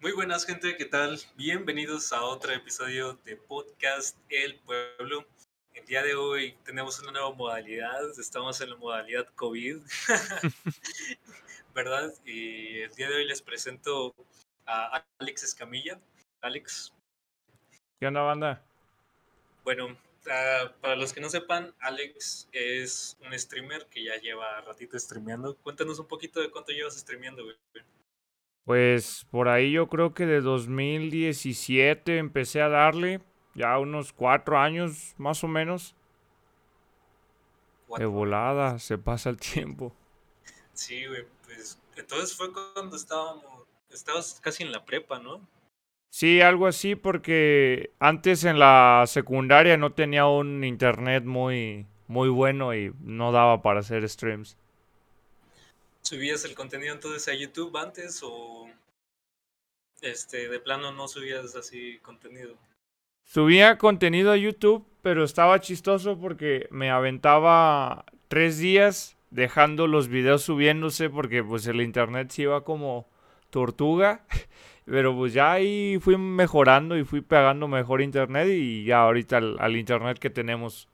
Muy buenas gente, ¿qué tal? Bienvenidos a otro episodio de Podcast El Pueblo. El día de hoy tenemos una nueva modalidad, estamos en la modalidad COVID, ¿verdad? Y el día de hoy les presento a Alex Escamilla. Alex. ¿Qué onda, banda? Bueno, uh, para los que no sepan, Alex es un streamer que ya lleva ratito streameando. Cuéntanos un poquito de cuánto llevas streameando, güey. Pues por ahí yo creo que de 2017 empecé a darle, ya unos cuatro años más o menos. De volada, se pasa el tiempo. Sí, güey, pues entonces fue cuando estábamos, estabas casi en la prepa, ¿no? Sí, algo así porque antes en la secundaria no tenía un internet muy, muy bueno y no daba para hacer streams. ¿Subías el contenido entonces a YouTube antes o este de plano no subías así contenido? Subía contenido a YouTube, pero estaba chistoso porque me aventaba tres días dejando los videos subiéndose porque pues el internet se iba como tortuga. Pero pues ya ahí fui mejorando y fui pegando mejor internet y ya ahorita al, al internet que tenemos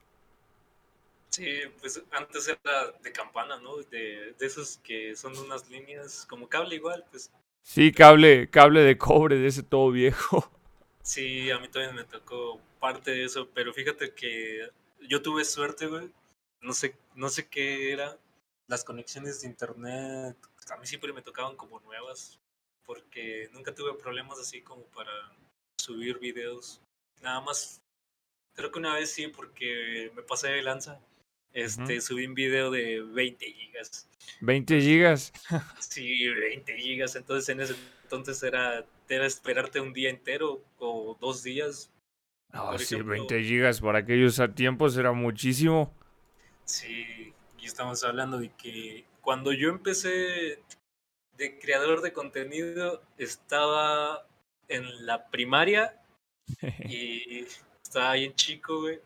Sí, pues antes era de campana, ¿no? De, de esos que son unas líneas como cable igual, pues. Sí, cable, cable de cobre de ese todo viejo. Sí, a mí también me tocó parte de eso, pero fíjate que yo tuve suerte, güey. No sé, no sé qué era. Las conexiones de internet a mí siempre me tocaban como nuevas, porque nunca tuve problemas así como para subir videos. Nada más, creo que una vez sí, porque me pasé de lanza este, subí un video de 20 gigas. 20 gigas. sí, 20 gigas. Entonces en ese entonces era, era esperarte un día entero o dos días. No, sí, 20 gigas para aquellos tiempos era muchísimo. Sí, y estamos hablando de que cuando yo empecé de creador de contenido estaba en la primaria y estaba bien chico, güey.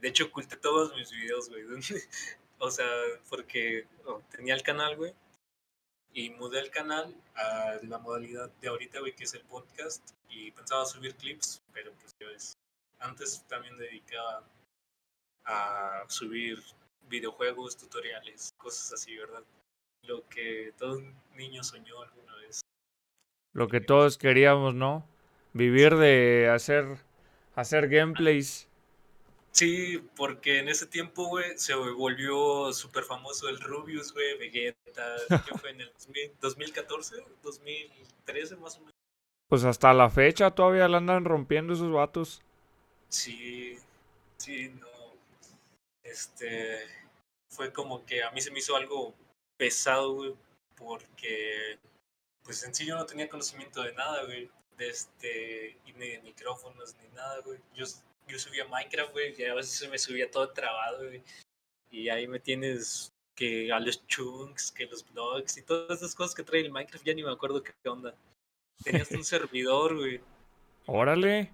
De hecho, oculté todos mis videos, güey. o sea, porque oh, tenía el canal, güey. Y mudé el canal a la modalidad de ahorita, güey, que es el podcast. Y pensaba subir clips, pero pues ya ves. Antes también dedicaba a subir videojuegos, tutoriales, cosas así, ¿verdad? Lo que todo niño soñó alguna vez. Lo que todos queríamos, ¿no? Vivir de hacer, hacer gameplays Sí, porque en ese tiempo, güey, se volvió súper famoso el Rubius, güey, Vegeta. ¿Qué fue en el 2014? ¿2013 más o menos? Pues hasta la fecha todavía la andan rompiendo esos vatos. Sí, sí, no. Este. Fue como que a mí se me hizo algo pesado, güey, porque. Pues en sí yo no tenía conocimiento de nada, güey. De este. ni de micrófonos, ni nada, güey. Yo yo subía Minecraft, güey, y a veces me subía todo trabado, güey. Y ahí me tienes que a los chunks, que los blogs y todas esas cosas que trae el Minecraft, ya ni me acuerdo qué onda. Tenías un servidor, güey. Órale.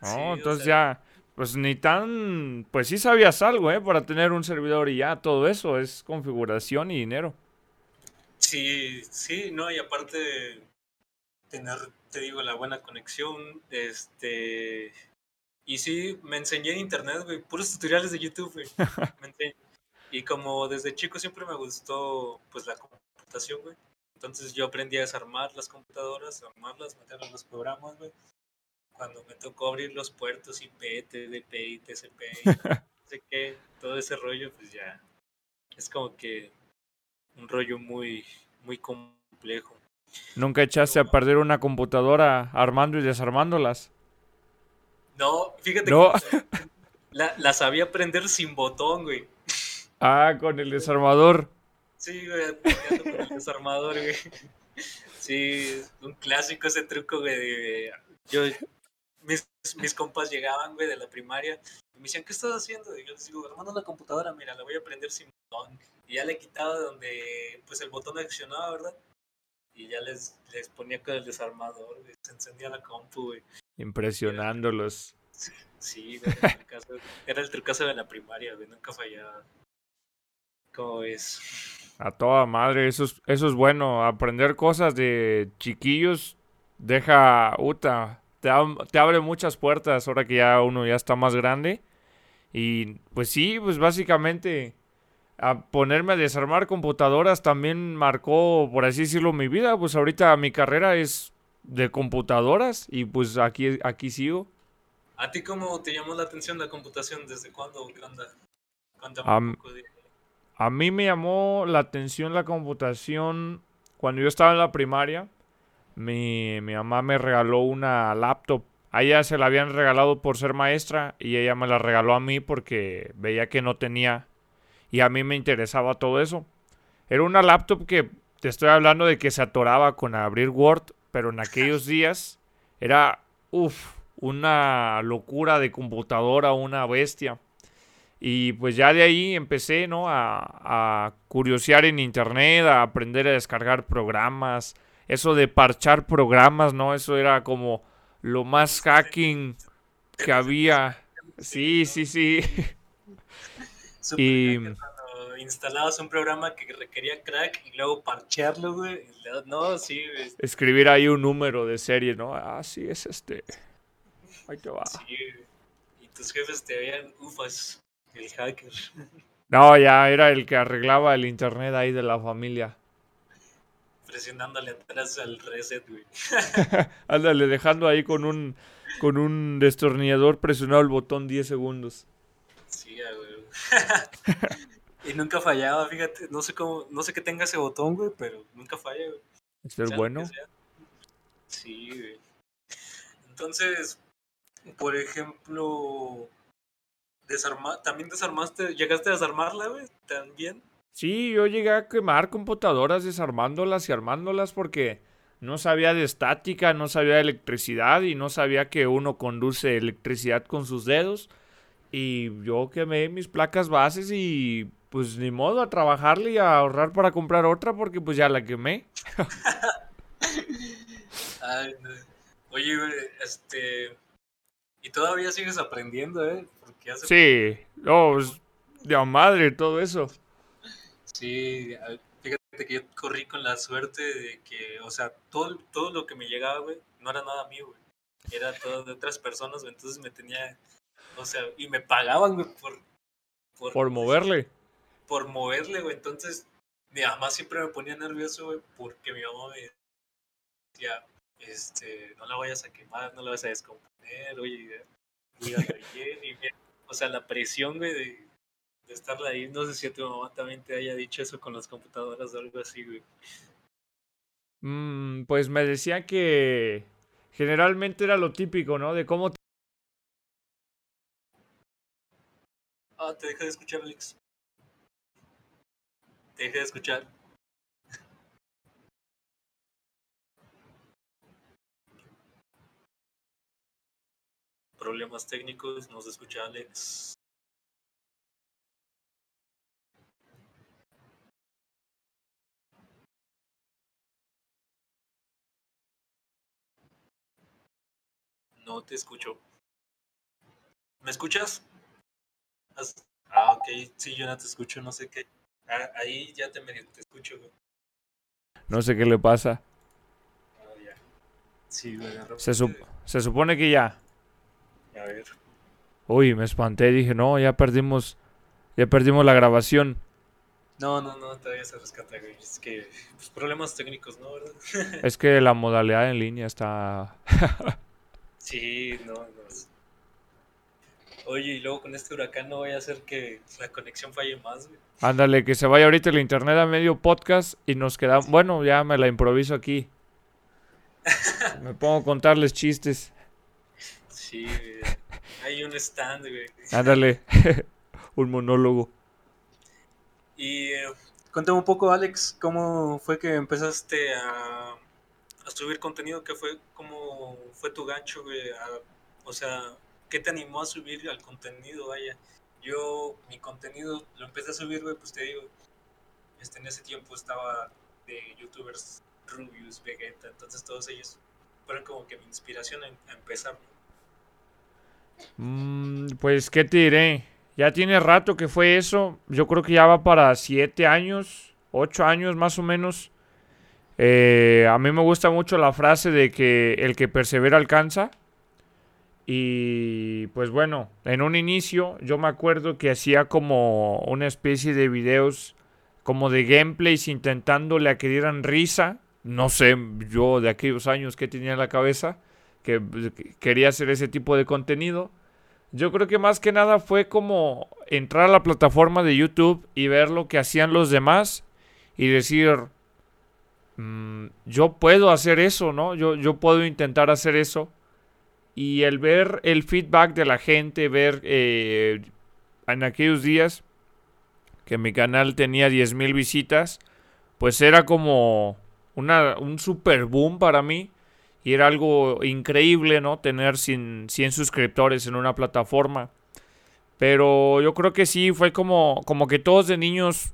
No, entonces ya, pues ni tan, pues sí sabías algo, ¿eh? Para tener un servidor y ya, todo eso es configuración y dinero. Sí, sí, no, y aparte tener, te digo, la buena conexión, este, y sí, me enseñé en internet, güey, puros tutoriales de YouTube, güey. y como desde chico siempre me gustó, pues, la computación, güey. Entonces yo aprendí a desarmar las computadoras, armarlas, meter en los programas, güey. Cuando me tocó abrir los puertos IP, TDP y TCP, y no sé qué, todo ese rollo, pues ya es como que un rollo muy, muy complejo. ¿Nunca echaste a perder una computadora armando y desarmándolas? No, fíjate que la, la, sabía prender sin botón, güey. Ah, con el desarmador. Sí, güey, con el desarmador, güey. Sí, un clásico ese truco, güey. yo, mis, mis compas llegaban, güey, de la primaria y me decían, ¿qué estás haciendo? Y yo les digo, hermano, la computadora, mira, la voy a prender sin botón. Y ya le quitaba donde, pues, el botón accionaba, ¿verdad? Y ya les, les ponía con el desarmador, güey. Se encendía la compu, güey. Impresionándolos. Sí, era el trucazo de la primaria, güey, nunca fallaba. ¿Cómo es? A toda madre, eso es, eso es bueno. Aprender cosas de chiquillos deja, uta, te, te abre muchas puertas ahora que ya uno ya está más grande. Y pues sí, pues básicamente a ponerme a desarmar computadoras también marcó, por así decirlo, mi vida. Pues ahorita mi carrera es de computadoras y pues aquí, aquí sigo. ¿A ti cómo te llamó la atención la computación? ¿Desde cuándo? a mí me llamó la atención la computación cuando yo estaba en la primaria. Mi, mi mamá me regaló una laptop. A ella se la habían regalado por ser maestra y ella me la regaló a mí porque veía que no tenía y a mí me interesaba todo eso. Era una laptop que te estoy hablando de que se atoraba con abrir Word, pero en aquellos días era, uff, una locura de computadora, una bestia. Y pues ya de ahí empecé, ¿no? A, a curiosear en internet, a aprender a descargar programas. Eso de parchar programas, ¿no? Eso era como lo más hacking que había. Sí, sí, sí. y cuando instalabas un programa que requería crack y luego parchearlo, güey. No, sí, Escribir ahí un número de serie, ¿no? Ah, sí, es este. Ahí te va. Sí, y tus jefes te veían, ufas, el hacker. No, ya era el que arreglaba el internet ahí de la familia. Presionándole atrás al reset, güey. Ándale, dejando ahí con un con un destornillador presionado el botón 10 segundos. Sí, güey. y nunca fallaba, fíjate. No sé cómo, no sé qué tenga ese botón, güey, pero nunca falla, güey. ¿Es bueno? Sí, güey. Entonces, por ejemplo, desarma también desarmaste, llegaste a desarmarla, güey, también. Sí, yo llegué a quemar computadoras desarmándolas y armándolas porque no sabía de estática, no sabía de electricidad y no sabía que uno conduce electricidad con sus dedos. Y yo quemé mis placas bases y pues ni modo a trabajarle y a ahorrar para comprar otra porque pues ya la quemé. Ay, Oye, este, y todavía sigues aprendiendo, ¿eh? Porque hace... Sí, no, pues, de madre todo eso. Sí, fíjate que yo corrí con la suerte de que, o sea, todo, todo lo que me llegaba, güey, no era nada mío, güey. Era todo de otras personas, güey. Entonces me tenía, o sea, y me pagaban, güey, por... Por, por moverle. Por moverle, güey. Entonces, mi mamá siempre me ponía nervioso, güey, porque mi mamá me decía, este, no la vayas a quemar, no la vayas a descomponer, oye, bien, y bien. O sea, la presión, güey, de, de estarla ahí. No sé si a tu mamá también te haya dicho eso con las computadoras o algo así, güey. Mm, pues me decía que generalmente era lo típico, ¿no? De cómo... Ah, te deja de escuchar, Alex. Te deja de escuchar. problemas técnicos, no se escucha Alex. No te escucho. ¿Me escuchas? Ah, ok, sí, yo no te escucho, no sé qué. Ah, ahí ya te medio te escucho, No sé qué le pasa. Ah, ya. Sí, se, se supone que ya. A ver. Uy, me espanté, dije, no, ya perdimos, ya perdimos la grabación. No, no, no, todavía se rescata, güey. Es que, pues, problemas técnicos, ¿no? ¿verdad? es que la modalidad en línea está... sí, no, no. Oye, y luego con este huracán no voy a hacer que la conexión falle más, güey. Ándale, que se vaya ahorita el internet a medio podcast y nos queda... Bueno, ya me la improviso aquí. me pongo a contarles chistes. Sí, hay un stand, güey. Ándale, un monólogo. Y eh, cuéntame un poco, Alex, ¿cómo fue que empezaste a, a subir contenido? ¿Qué fue, ¿Cómo fue tu gancho, güey? o sea, ¿qué te animó a subir al contenido, vaya? Yo, mi contenido lo empecé a subir, güey, pues te digo, este, en ese tiempo estaba de youtubers Rubius, Vegeta, entonces todos ellos fueron como que mi inspiración a, a empezar. Mm, pues, ¿qué te diré? Ya tiene rato que fue eso. Yo creo que ya va para siete años, ocho años más o menos. Eh, a mí me gusta mucho la frase de que el que persevera alcanza. Y pues bueno, en un inicio yo me acuerdo que hacía como una especie de videos como de gameplays intentándole a que dieran risa. No sé yo de aquellos años que tenía en la cabeza que quería hacer ese tipo de contenido. Yo creo que más que nada fue como entrar a la plataforma de YouTube y ver lo que hacían los demás y decir, mm, yo puedo hacer eso, ¿no? Yo, yo puedo intentar hacer eso. Y el ver el feedback de la gente, ver eh, en aquellos días que mi canal tenía 10.000 visitas, pues era como una, un super boom para mí. Y era algo increíble, ¿no? Tener 100, suscriptores en una plataforma. Pero yo creo que sí, fue como, como que todos de niños,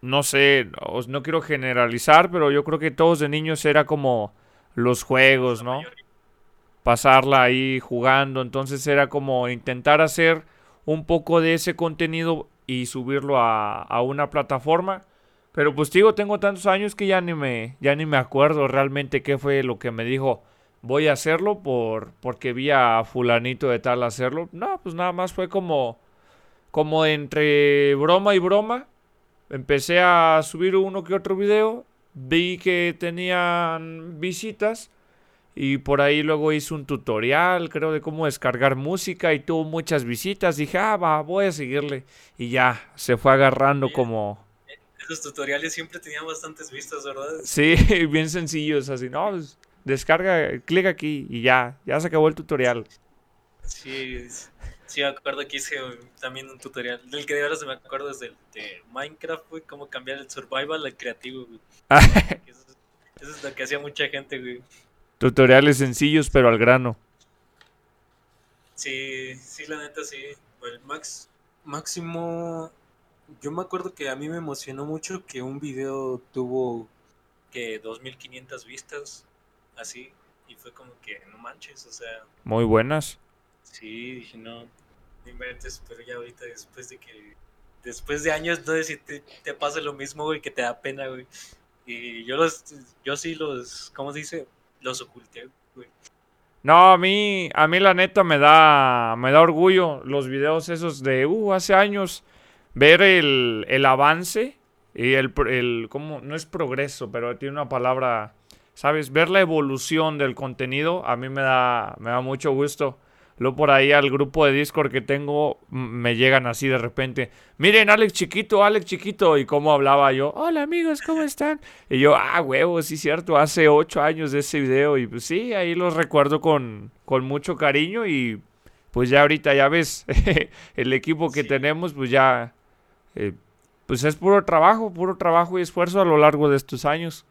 no sé, no, quiero generalizar, pero yo creo que todos de niños era como los juegos, ¿no? Pasarla ahí jugando, entonces era como intentar hacer un poco de ese contenido y subirlo a, a una plataforma. Pero pues digo, tengo tantos años que ya ni me, ya ni me acuerdo realmente qué fue lo que me dijo. Voy a hacerlo por, porque vi a fulanito de tal hacerlo. No, pues nada más fue como, como entre broma y broma. Empecé a subir uno que otro video. Vi que tenían visitas. Y por ahí luego hice un tutorial, creo, de cómo descargar música y tuvo muchas visitas. Dije, ah, va, voy a seguirle. Y ya, se fue agarrando como, esos tutoriales siempre tenían bastantes vistas, ¿verdad? Sí, bien sencillos, así, no, pues, descarga, clic aquí y ya, ya se acabó el tutorial. Sí, sí, me acuerdo que hice también un tutorial, del que de ahora se me acuerdo es del de Minecraft, güey, cómo cambiar el survival al creativo, güey. eso, es, lo que hacía mucha gente, güey. Tutoriales sencillos, pero al grano. Sí, sí, la neta, sí. El max, máximo yo me acuerdo que a mí me emocionó mucho que un video tuvo que 2500 vistas, así, y fue como que no manches, o sea. Muy buenas. Sí, dije, no, no inventes, pero ya ahorita después de que, después de años, no si te, te pasa lo mismo, güey, que te da pena, güey. Y yo los, yo sí los, ¿cómo se dice? Los oculté. No, a mí, a mí la neta me da, me da orgullo los videos esos de, uh, hace años ver el, el avance y el, el ¿cómo? no es progreso, pero tiene una palabra, ¿sabes? Ver la evolución del contenido a mí me da, me da mucho gusto. Luego por ahí al grupo de Discord que tengo me llegan así de repente. Miren, Alex chiquito, Alex chiquito. Y cómo hablaba yo. Hola amigos, ¿cómo están? Y yo, ah, huevo, sí cierto. Hace ocho años de ese video. Y pues sí, ahí los recuerdo con, con mucho cariño. Y pues ya ahorita ya ves, el equipo que tenemos, pues ya eh, pues es puro trabajo, puro trabajo y esfuerzo a lo largo de estos años.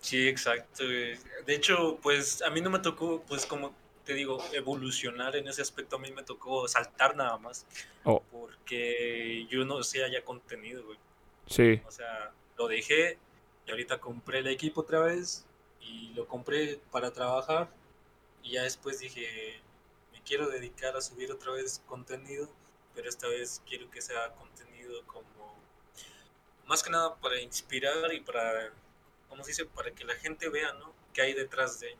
Sí, exacto. De hecho, pues a mí no me tocó, pues como te digo, evolucionar en ese aspecto. A mí me tocó saltar nada más. Oh. Porque yo no sé haya contenido, güey. Sí. O sea, lo dejé y ahorita compré el equipo otra vez y lo compré para trabajar. Y ya después dije, me quiero dedicar a subir otra vez contenido, pero esta vez quiero que sea contenido como más que nada para inspirar y para, ¿cómo se dice? Para que la gente vea, ¿no? ¿Qué hay detrás de?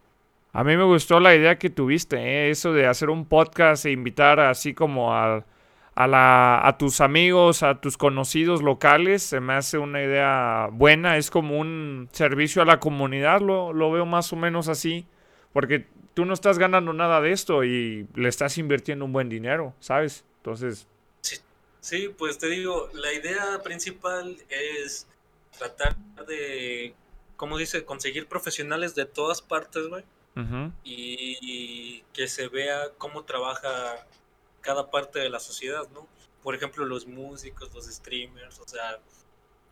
A mí me gustó la idea que tuviste, ¿eh? eso de hacer un podcast e invitar así como a, a, la, a tus amigos, a tus conocidos locales, se me hace una idea buena, es como un servicio a la comunidad, lo, lo veo más o menos así, porque tú no estás ganando nada de esto y le estás invirtiendo un buen dinero, ¿sabes? Entonces, Sí, pues te digo, la idea principal es tratar de, ¿cómo dice? Conseguir profesionales de todas partes, güey. Y, que se vea cómo trabaja cada parte de la sociedad, ¿no? Por ejemplo, los músicos, los streamers, o sea,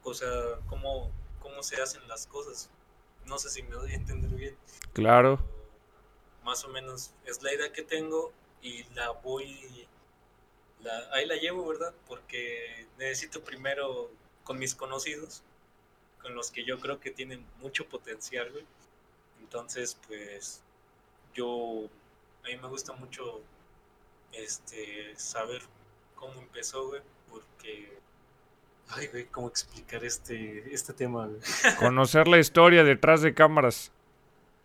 o sea cómo, cómo se hacen las cosas. No sé si me doy a entender bien. Claro. Más o menos es la idea que tengo y la voy ahí la llevo, ¿verdad? Porque necesito primero con mis conocidos, con los que yo creo que tienen mucho potencial, güey. Entonces, pues, yo, a mí me gusta mucho, este, saber cómo empezó, güey, porque Ay, güey, ¿cómo explicar este, este tema, güey? Conocer la historia detrás de cámaras.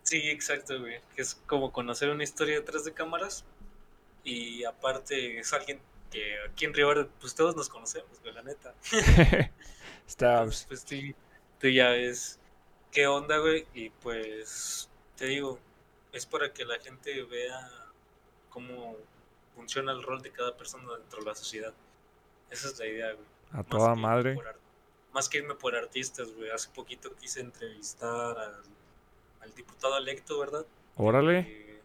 Sí, exacto, güey. Es como conocer una historia detrás de cámaras. Y aparte es alguien que aquí en Río pues todos nos conocemos, güey, la neta. Está. Entonces, pues tú, tú ya ves qué onda, güey. Y pues te digo, es para que la gente vea cómo funciona el rol de cada persona dentro de la sociedad. Esa es la idea, güey. A Más toda madre. por más que irme por artistas, güey. Hace poquito quise entrevistar al, al diputado electo, ¿verdad? Órale. Eh,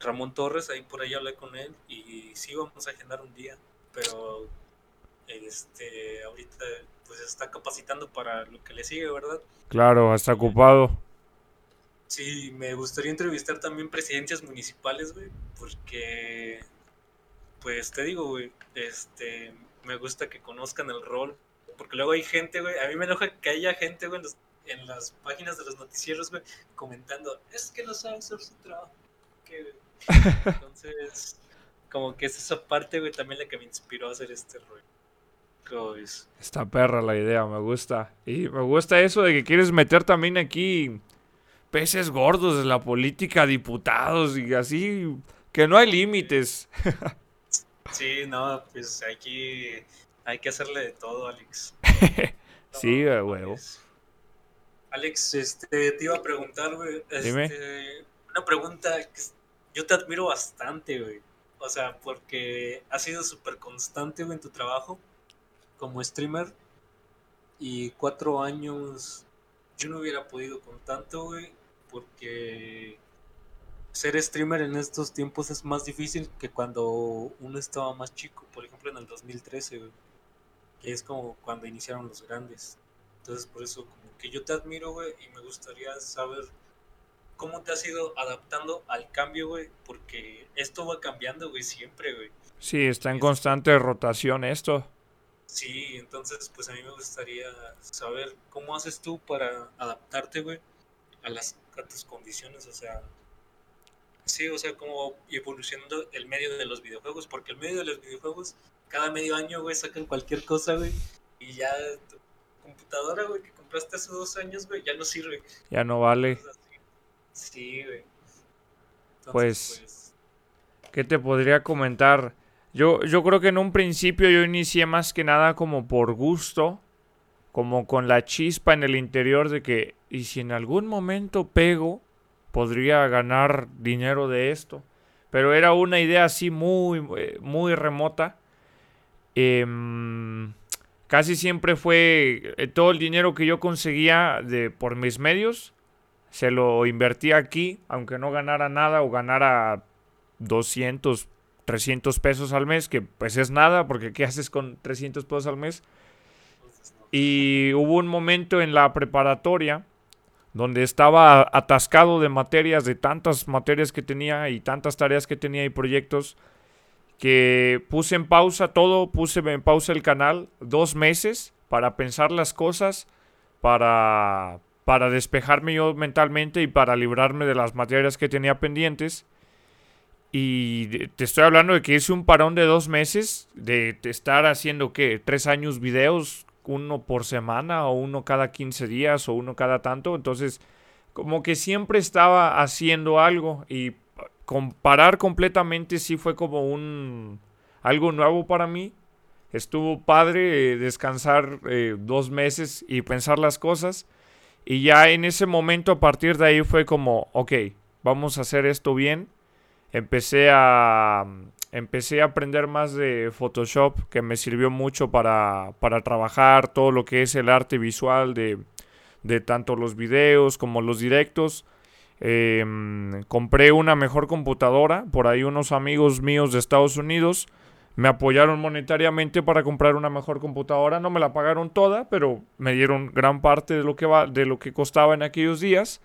Ramón Torres, ahí por ahí hablé con él y sí vamos a agendar un día, pero este ahorita pues se está capacitando para lo que le sigue, ¿verdad? Claro, está ocupado. Sí, me gustaría entrevistar también presidencias municipales, güey, porque, pues te digo, güey, este, me gusta que conozcan el rol, porque luego hay gente, güey, a mí me enoja que haya gente, güey, en, los- en las páginas de los noticieros, güey, comentando, es que no sabe hacer su trabajo. que- Entonces, como que es esa parte, güey, también la que me inspiró a hacer este rol. ¿Cómo ves? Está perra la idea, me gusta. Y me gusta eso de que quieres meter también aquí peces gordos de la política, diputados y así, que no hay límites. Sí, no, pues aquí hay que hacerle de todo, Alex. Sí, No, huevo. Alex, este, te iba a preguntar, güey. Este, una pregunta que yo te admiro bastante, güey. O sea, porque has sido súper constante, güey, en tu trabajo como streamer. Y cuatro años, yo no hubiera podido con tanto, güey, porque ser streamer en estos tiempos es más difícil que cuando uno estaba más chico. Por ejemplo, en el 2013, güey que es como cuando iniciaron los grandes. Entonces, por eso, como que yo te admiro, güey, y me gustaría saber cómo te has ido adaptando al cambio, güey, porque esto va cambiando, güey, siempre, güey. Sí, está en constante rotación esto. Sí, entonces, pues a mí me gustaría saber cómo haces tú para adaptarte, güey, a las a tus condiciones, o sea, sí, o sea, cómo evolucionando el medio de los videojuegos, porque el medio de los videojuegos, cada medio año, güey, sacan cualquier cosa, güey, y ya tu computadora, güey, que compraste hace dos años, güey, ya no sirve. Ya no vale. Sí, güey. Entonces, Pues- ¿Qué te podría comentar? Yo, yo creo que en un principio yo inicié más que nada como por gusto, como con la chispa en el interior de que, y si en algún momento pego, podría ganar dinero de esto. Pero era una idea así muy, eh, muy remota. Em, casi siempre fue eh, todo el dinero que yo conseguía de, por mis medios, se lo invertía aquí, aunque no ganara nada o ganara 200, 300 pesos al mes, que pues es nada, porque ¿qué haces con 300 pesos al mes? Y hubo un momento en la preparatoria donde estaba atascado de materias, de tantas materias que tenía y tantas tareas que tenía y proyectos, que puse en pausa todo, puse en pausa el canal dos meses para pensar las cosas, para, para despejarme yo mentalmente y para librarme de las materias que tenía pendientes. Y te estoy hablando de que hice un parón de dos meses, de, estar haciendo, ¿qué? Tres años videos, uno por semana, o uno cada 15 días, o uno cada tanto. Entonces, como que siempre estaba haciendo algo y pa- comparar completamente sí fue como un algo nuevo para mí. Estuvo padre eh, descansar eh, dos meses y pensar las cosas. Y ya en ese momento, a partir de ahí, fue como, ok, vamos a hacer esto bien. Empecé a, empecé a aprender más de Photoshop, que me sirvió mucho para, para trabajar todo lo que es el arte visual de, de tanto los videos como los directos. Em, compré una mejor computadora, por ahí unos amigos míos de Estados Unidos me apoyaron monetariamente para comprar una mejor computadora. No me la pagaron toda, pero me dieron gran parte de lo que, va, de lo que costaba en aquellos días.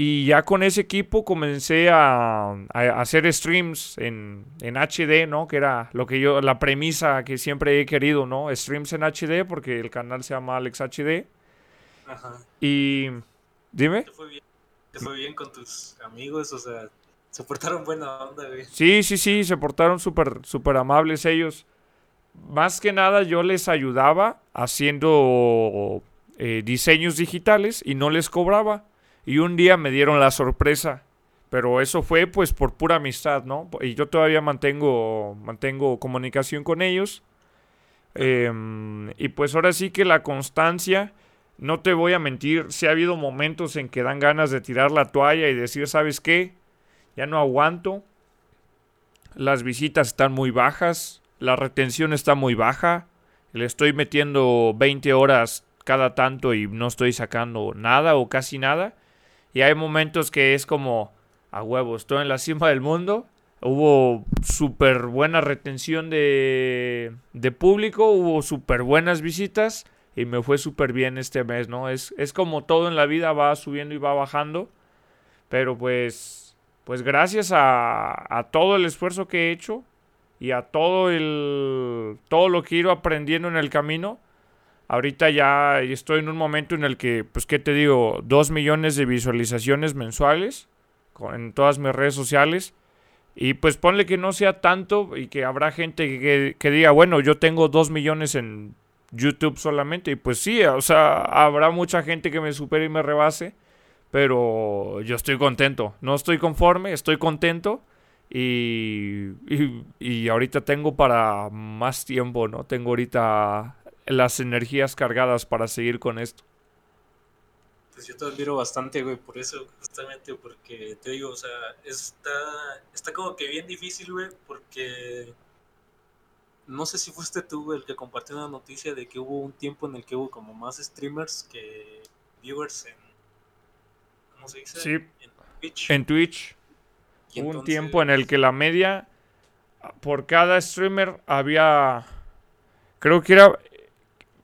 Y ya con ese equipo comencé a, a hacer streams en, en HD, ¿no? Que era lo que yo, la premisa que siempre he querido, ¿no? Streams en HD, porque el canal se llama Alex HD. Ajá. Y dime. Te fue bien, te fue bien con tus amigos, o sea, se portaron buena onda, güey. Sí, sí, sí, se portaron súper, súper amables ellos. más que nada yo les ayudaba haciendo eh, diseños digitales y no les cobraba. Y un día me dieron la sorpresa. Pero eso fue pues por pura amistad, ¿no? Y yo todavía mantengo, mantengo comunicación con ellos. Em, y pues ahora sí que la constancia, no te voy a mentir, si ha habido momentos en que dan ganas de tirar la toalla y decir, ¿sabes qué? Ya no aguanto. Las visitas están muy bajas, la retención está muy baja. Le estoy metiendo 20 horas cada tanto y no estoy sacando nada o casi nada. Y hay momentos que es como, a huevo, estoy en la cima del mundo. Hubo súper buena retención de, de público, hubo súper buenas visitas y me fue súper bien este mes, ¿no? Es, es como todo en la vida, va subiendo y va bajando. Pero pues, pues gracias a, a todo el esfuerzo que he hecho y a todo el, todo lo que he ido aprendiendo en el camino, ahorita ya estoy en un momento en el que, pues, ¿qué te digo? Dos millones de visualizaciones mensuales en todas mis redes sociales. Y pues ponle que no sea tanto y que habrá gente que, diga, bueno, yo tengo dos millones en YouTube solamente. Y pues sí, o sea, habrá mucha gente que me supere y me rebase. Pero yo estoy contento. No estoy conforme, estoy contento. Y, y, y, ahorita tengo para más tiempo, ¿no? Tengo ahorita las energías cargadas para seguir con esto. Pues yo te admiro bastante, güey, por eso, justamente, porque te digo, o sea, está, está como que bien difícil, güey, porque no sé si fuiste tú el que compartió una noticia de que hubo un tiempo en el que hubo como más streamers que viewers en, ¿cómo se dice? Sí, en Twitch. En Twitch. Hubo un tiempo en el que la media por cada streamer había, creo que era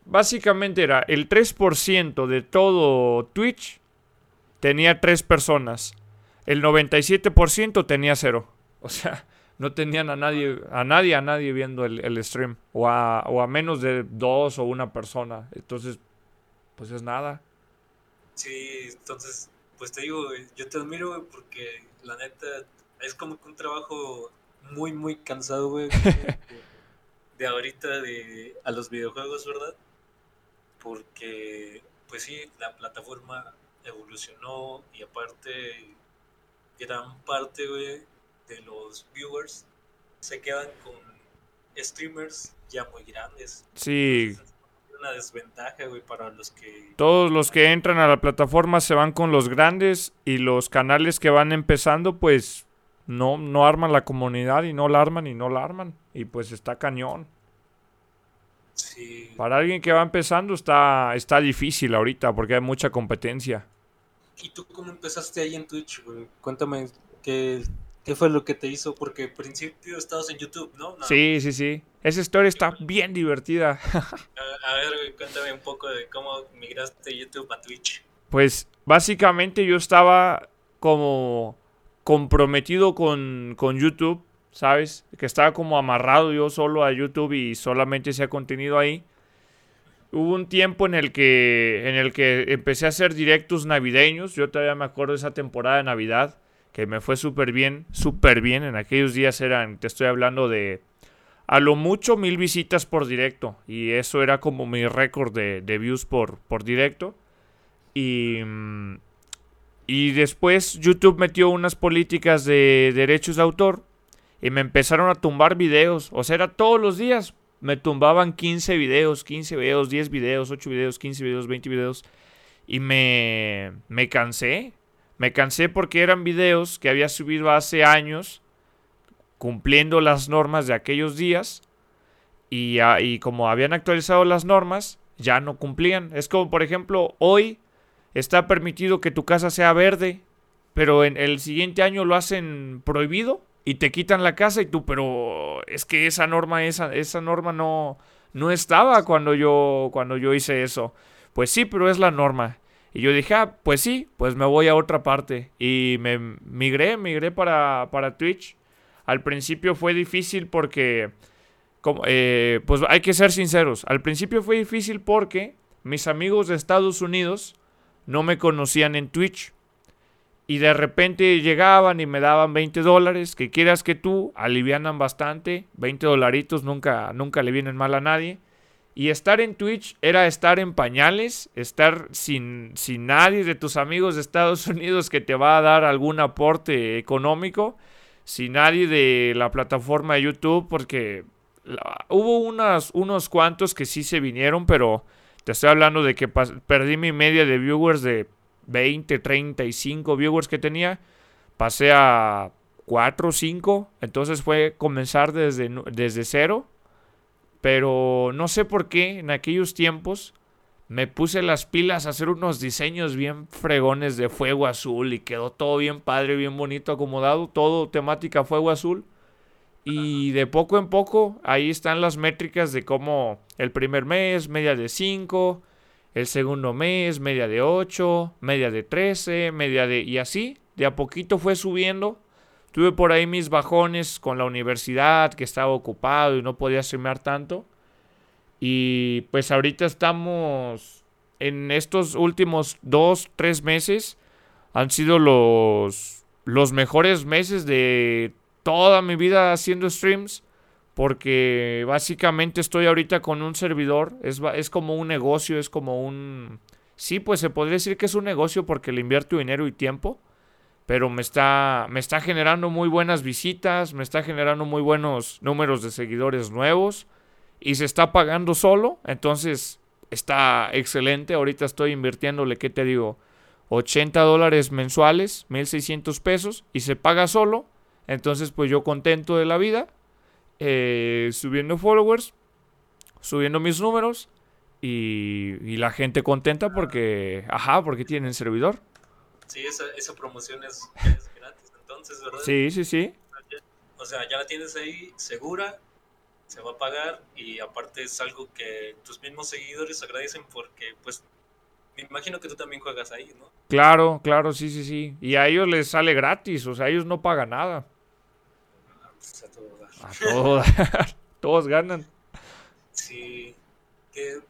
básicamente era el 3% de todo Twitch tenía 3 personas. El 97% tenía 0. O sea, no tenían a nadie, a nadie, a nadie viendo el, stream. O a, o a, menos de dos o una persona. Entonces, pues es nada. Sí, entonces, pues te digo, yo te admiro, porque la neta es como que un trabajo muy, muy cansado, güey. de ahorita de, a los videojuegos, ¿verdad? Porque pues sí, la plataforma evolucionó y aparte gran parte de los viewers se quedan con streamers ya muy grandes. Sí. una desventaja, güey, para los que... Todos los que entran a la plataforma se van con los grandes y los canales que van empezando, pues no, no arman la comunidad y no la arman y no la arman. Y pues está cañón. Para alguien que va empezando está, está difícil ahorita porque hay mucha competencia. ¿Y tú cómo empezaste ahí en Twitch? Cuéntame qué, qué fue lo que te hizo, porque al principio estabas en YouTube, ¿no? Sí, sí, sí. Esa historia está bien divertida. a, ver, cuéntame un poco de cómo migraste de YouTube a Twitch. Pues básicamente yo estaba como comprometido con, con YouTube ¿sabes? Que estaba como amarrado yo solo a YouTube y solamente hacía contenido ahí. Hubo un tiempo en el que en el que empecé a hacer directos navideños. Yo todavía me acuerdo de esa temporada de Navidad que me fue súper bien, súper bien. En aquellos días eran, te estoy hablando de a lo mucho mil visitas por directo. Y eso era como mi récord de, de views por, por directo. Y, y después YouTube metió unas políticas de derechos de autor y me empezaron a tumbar videos. O sea, era todos los días. Me tumbaban 15 videos, 15 videos, 10 videos, 8 videos, 15 videos, 20 videos. Y me, me cansé. Me cansé porque eran videos que había subido hace años, cumpliendo las normas de aquellos días. Y, y como habían actualizado las normas, ya no cumplían. Es como, por ejemplo, hoy está permitido que tu casa sea verde, pero en el siguiente año lo hacen prohibido y te quitan la casa y tú, pero es que esa norma, esa, esa norma no, no estaba cuando yo, cuando yo hice eso. Pues sí, pero es la norma. Y yo dije, ah, pues sí, pues me voy a otra parte. Y me migré, migré para, para Twitch. Al principio fue difícil porque, como, eh, pues hay que ser sinceros, al principio fue difícil porque mis amigos de Estados Unidos no me conocían en Twitch. Y de repente llegaban y me daban 20 dólares, que quieras que tú, alivianan bastante, 20 dolaritos nunca, nunca le vienen mal a nadie. Y estar en Twitch era estar en pañales, estar sin, sin nadie de tus amigos de Estados Unidos que te va a dar algún aporte económico, sin nadie de la plataforma de YouTube, porque hubo unos cuantos que sí se vinieron, pero te estoy hablando de que perdí mi media de viewers de 20, 35 viewers que tenía, pasé a 4 o 5, entonces fue comenzar desde, desde cero, pero no sé por qué en aquellos tiempos me puse las pilas a hacer unos diseños bien fregones de fuego azul y quedó todo bien padre, bien bonito, acomodado, todo temática fuego azul. Y de poco en poco ahí están las métricas de cómo el primer mes, media de 5, el segundo mes, media de 8, media de 13, media de... y así, de a poquito fue subiendo. Tuve por ahí mis bajones con la universidad, que estaba ocupado y no podía streamear tanto. Y pues ahorita estamos en estos últimos 2, 3 meses. Han sido los, los mejores meses de toda mi vida haciendo streams porque básicamente estoy ahorita con un servidor, es, es como un negocio, es como un... Sí, pues se podría decir que es un negocio porque le invierto dinero y tiempo, pero me está, me está generando muy buenas visitas, me está generando muy buenos números de seguidores nuevos y se está pagando solo, entonces está excelente, ahorita estoy invirtiéndole, ¿qué te digo? 80 dólares mensuales, 1600 pesos y se paga solo, entonces pues yo contento de la vida eh, subiendo followers, subiendo mis números y, la gente contenta porque, ajá, porque tienen servidor. Sí, esa, promoción es, gratis, entonces, ¿verdad? Sí, sí, sí. O sea, ya la tienes ahí segura, se va a pagar y aparte es algo que tus mismos seguidores agradecen porque, pues, me imagino que tú también juegas ahí, ¿no? Claro, claro, sí, sí, sí. Y a ellos les sale gratis, o sea, ellos no pagan nada. Pues, todos, ganan. Sí. Que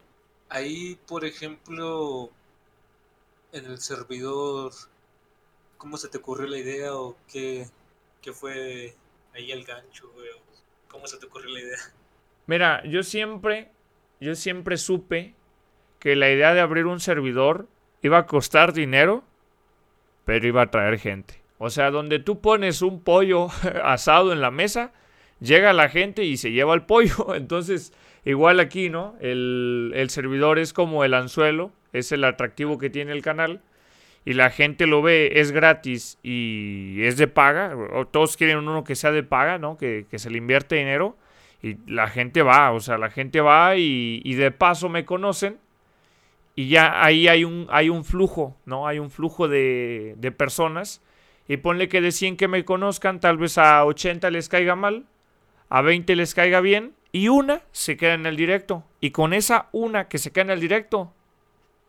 ahí, por ejemplo, en el servidor, ¿cómo se te ocurrió la idea o qué, fue ahí el gancho? ¿Cómo se te ocurrió la idea? Mira, yo siempre, yo siempre supe que la idea de abrir un servidor iba a costar dinero, pero iba a traer gente. O sea, donde tú pones un pollo asado en la mesa, llega la gente y se lleva el pollo. Entonces, igual aquí, ¿no? El, el, servidor es como el anzuelo, es el atractivo que tiene el canal. Y la gente lo ve, es gratis y es de paga. todos quieren uno que sea de paga, ¿no? Que, que, se le invierte dinero. Y la gente va, o sea, la gente va y, y de paso me conocen. Y ya ahí hay un, hay un flujo, ¿no? Hay un flujo de, de personas. Y ponle que de 100 que me conozcan, tal vez a 80 les caiga mal a 20 les caiga bien y una se queda en el directo. Y con esa una que se queda en el directo,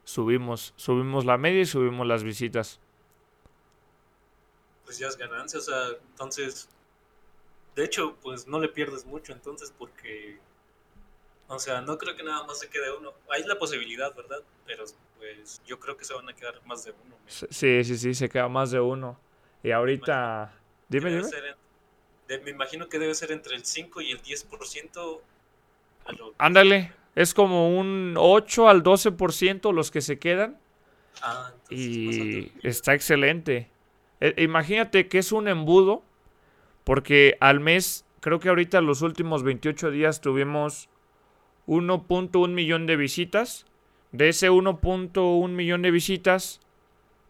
subimos, subimos la media y subimos las visitas. Pues ya es ganancia, o sea, entonces, de hecho, pues no le pierdes mucho entonces porque, o sea, no creo que nada más se quede uno. Hay la posibilidad, ¿verdad? Pero pues yo creo que se van a quedar más de uno. Sí, sí, sí, se queda más de uno. Y ahorita, dime, dime me imagino que debe ser entre el 5 y el 10%. Ándale, es como un 8 al 12% los que se quedan. Ah, y está excelente. E, imagínate que es un embudo, porque al mes, creo que ahorita los últimos 28 días tuvimos 1.1 millón de visitas. De ese 1.1 millón de visitas,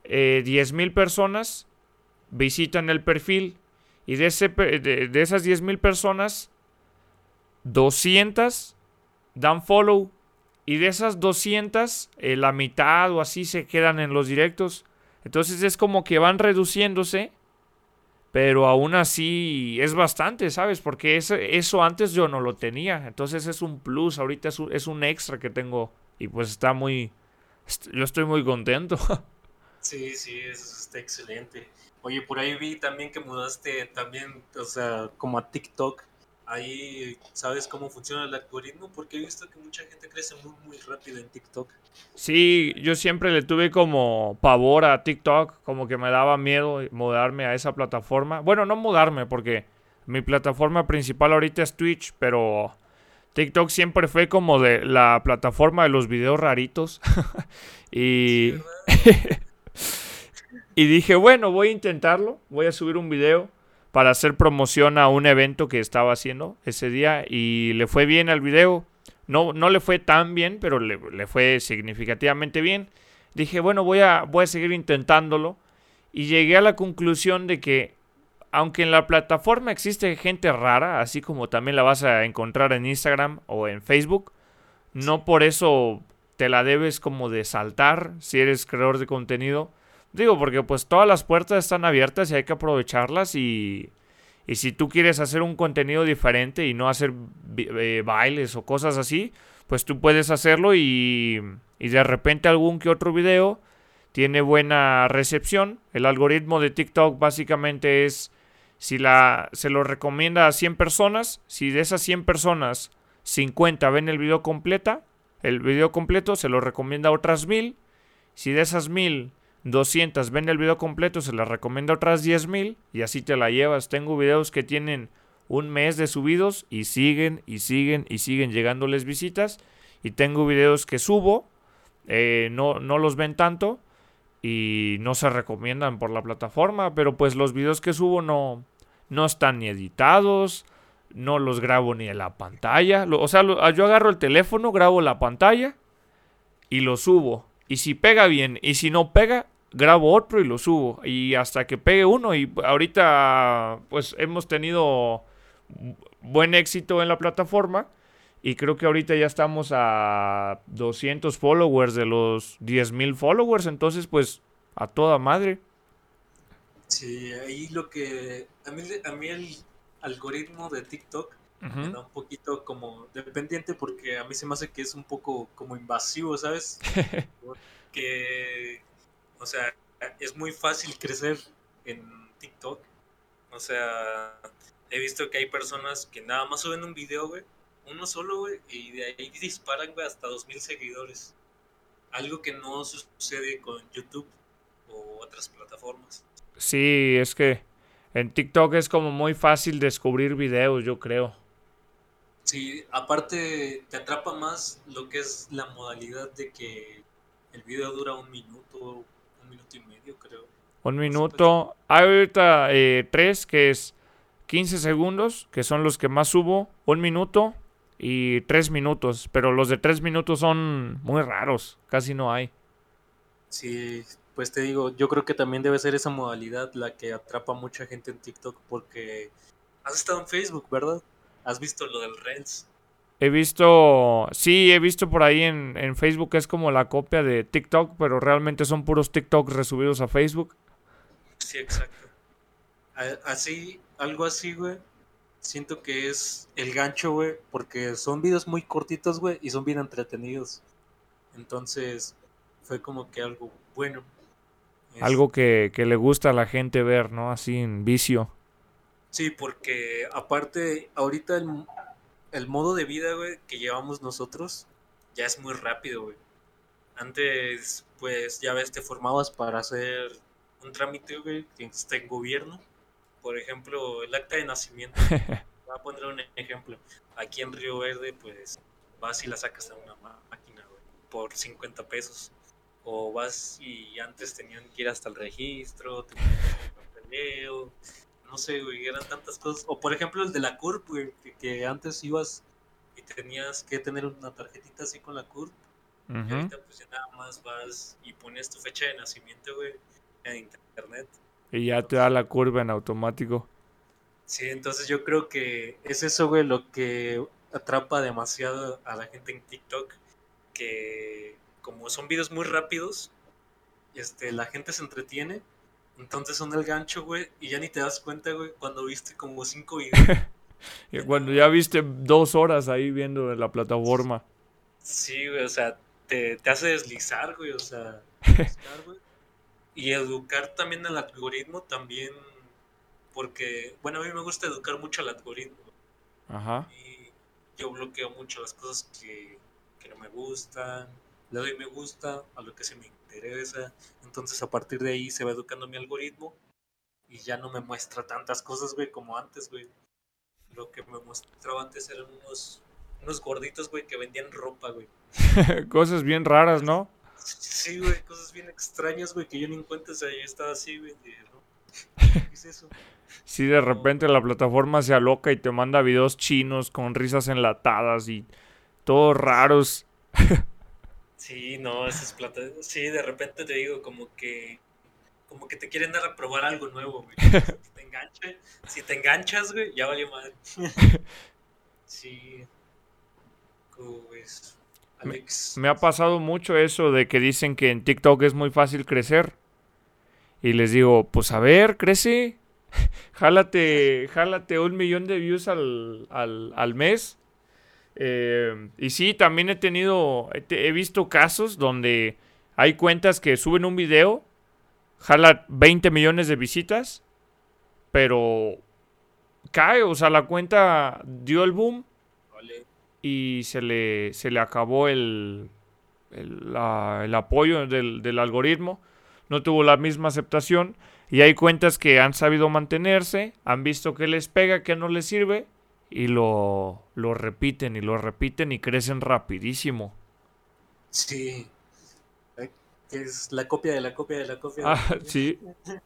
eh, 10 mil personas visitan el perfil y de, ese, de, de esas 10.000 personas, 200 dan follow. Y de esas 200, eh, la mitad o así se quedan en los directos. Entonces es como que van reduciéndose. Pero aún así es bastante, ¿sabes? Porque eso, eso antes yo no lo tenía. Entonces es un plus. Ahorita es un, es un extra que tengo. Y pues está muy... Yo estoy muy contento. Sí, sí, eso está excelente. Oye, por ahí vi también que mudaste también, o sea, como a TikTok. ahí sabes cómo funciona el algoritmo, porque he visto que mucha gente crece muy, muy rápido en TikTok. Sí, yo siempre le tuve como pavor a TikTok, como que me daba miedo mudarme a esa plataforma. Bueno, no mudarme, porque mi plataforma principal ahorita es Twitch, pero TikTok siempre fue como de la plataforma de los videos raritos. y... y dije, bueno, voy a intentarlo, voy a subir un video para hacer promoción a un evento que estaba haciendo ese día y le fue bien al video. No, no le fue tan bien, pero le, fue significativamente bien. Dije, bueno, voy a, voy a seguir intentándolo. Y llegué a la conclusión de que, aunque en la plataforma existe gente rara, así como también la vas a encontrar en Instagram o en Facebook, no por eso te la debes como de saltar si eres creador de contenido. Digo, porque pues todas las puertas están abiertas y hay que aprovecharlas y, y si tú quieres hacer un contenido diferente y no hacer eh, bailes o cosas así, pues tú puedes hacerlo y, y de repente algún que otro video tiene buena recepción. El algoritmo de TikTok básicamente es si la, se lo recomienda a 100 personas, si de esas 100 personas 50 ven el video completa, el video completo se lo recomienda a otras 1000. Si de esas 1000 200 ven el video completo, se las recomiendo otras 10.000 y así te la llevas. Tengo videos que tienen un mes de subidos y siguen y siguen y siguen llegándoles visitas. Y tengo videos que subo, eh, no, no los ven tanto y no se recomiendan por la plataforma, pero pues los videos que subo no, no están ni editados, no los grabo ni en la pantalla. o sea, yo agarro el teléfono, grabo la pantalla y lo subo. Y si pega bien y si no pega, grabo otro y lo subo. Y hasta que pegue uno. Y ahorita pues hemos tenido buen éxito en la plataforma. Y creo que ahorita ya estamos a 200 followers de los 10.000 followers. Entonces pues a toda madre. Sí, ahí lo que... A mí, a mí el algoritmo de TikTok me da un poquito como dependiente porque a mí se me hace que es un poco como invasivo, ¿sabes? porque o sea, es muy fácil crecer en TikTok. O sea, he visto que hay personas que nada más suben un video, güey. Uno solo, güey. Y de ahí disparan, güey, hasta 2.000 seguidores. Algo que no sucede con YouTube o otras plataformas. Sí, es que en TikTok es como muy fácil descubrir videos, yo creo. Sí, aparte te atrapa más lo que es la modalidad de que el video dura un minuto, un minuto y medio, creo. Un minuto. Hay ahorita eh, tres, que es 15 segundos, que son los que más subo. Un minuto y tres minutos. Pero los de tres minutos son muy raros. Casi no hay. Sí, pues te digo, yo creo que también debe ser esa modalidad la que atrapa a mucha gente en TikTok porque has estado en Facebook, ¿verdad? ¿Has visto lo del Reels? He visto, sí, he visto por ahí en, en Facebook es como la copia de TikTok, pero realmente son puros TikToks resubidos a Facebook. Sí, exacto. Así, algo así, güey. Siento que es el gancho, güey, porque son videos muy cortitos, güey, y son bien entretenidos. Entonces, fue como que algo bueno. Algo que, que le gusta a la gente ver, ¿no? Así en vicio. Sí, porque aparte, ahorita el, el modo de vida, güey, que llevamos nosotros ya es muy rápido, güey. Antes, pues, ya ves, te formabas para hacer un trámite, güey, que está en gobierno. Por ejemplo, el acta de nacimiento. Voy a poner un ejemplo. Aquí en Río Verde, pues, vas y la sacas a una máquina, güey, por 50 pesos. O vas y antes tenían que ir hasta el registro, tenían que papeleo, no sé, güey, eran tantas cosas. O por ejemplo el de la CURP, güey, que, antes ibas y tenías que tener una tarjetita así con la CURP. Y ahorita pues ya nada más vas y pones tu fecha de nacimiento, güey, en internet. Y ya te da la curva en automático. Sí, entonces yo creo que es eso, güey, lo que atrapa demasiado a la gente en TikTok, que como son videos muy rápidos, este, la gente se entretiene entonces son el gancho, güey, y ya ni te das cuenta, güey, cuando viste como cinco videos. cuando ya viste dos horas ahí viendo la plataforma. Sí, güey, o sea, te, hace deslizar, güey, o sea, güey. Y educar también al algoritmo también, porque, bueno, a mí me gusta educar mucho al algoritmo. Ajá. Y yo bloqueo mucho las cosas que, que no me gustan. Le doy me gusta a lo que se me interesa. Entonces a partir de ahí se va educando mi algoritmo. Y ya no me muestra tantas cosas, güey, como antes, güey. Lo que me mostraba antes eran unos, unos gorditos, güey, que vendían ropa, güey. Cosas bien raras, ¿no? Sí, güey, cosas bien extrañas, güey, que yo ni encuentro. O sea, yo estaba así, güey. de, ¿no? ¿Qué es eso? Si de repente la plataforma se aloca y te manda videos chinos con risas enlatadas y todos raros. Sí, no, esas plata. Sí, de repente te digo, como que. Como que te quieren dar a probar algo nuevo, güey. Si te, enganche, si te enganchas, güey, ya valió madre. Sí. Alex. Me ha pasado mucho eso de que dicen que en TikTok es muy fácil crecer. Y les digo, pues a ver, crece. jálate, jálate un millón de views al, al, al mes. Eh, y sí, también he tenido, he, visto casos donde hay cuentas que suben un video, jala 20 millones de visitas, pero cae, o sea, la cuenta dio el boom y se le, se le acabó el, el, la- el apoyo del, del algoritmo, no tuvo la misma aceptación y hay cuentas que han sabido mantenerse, han visto que les pega, que no les sirve y lo, lo repiten y lo repiten y crecen rapidísimo. Sí. Ay, Es la copia de la copia de la copia. de la Ah, sí,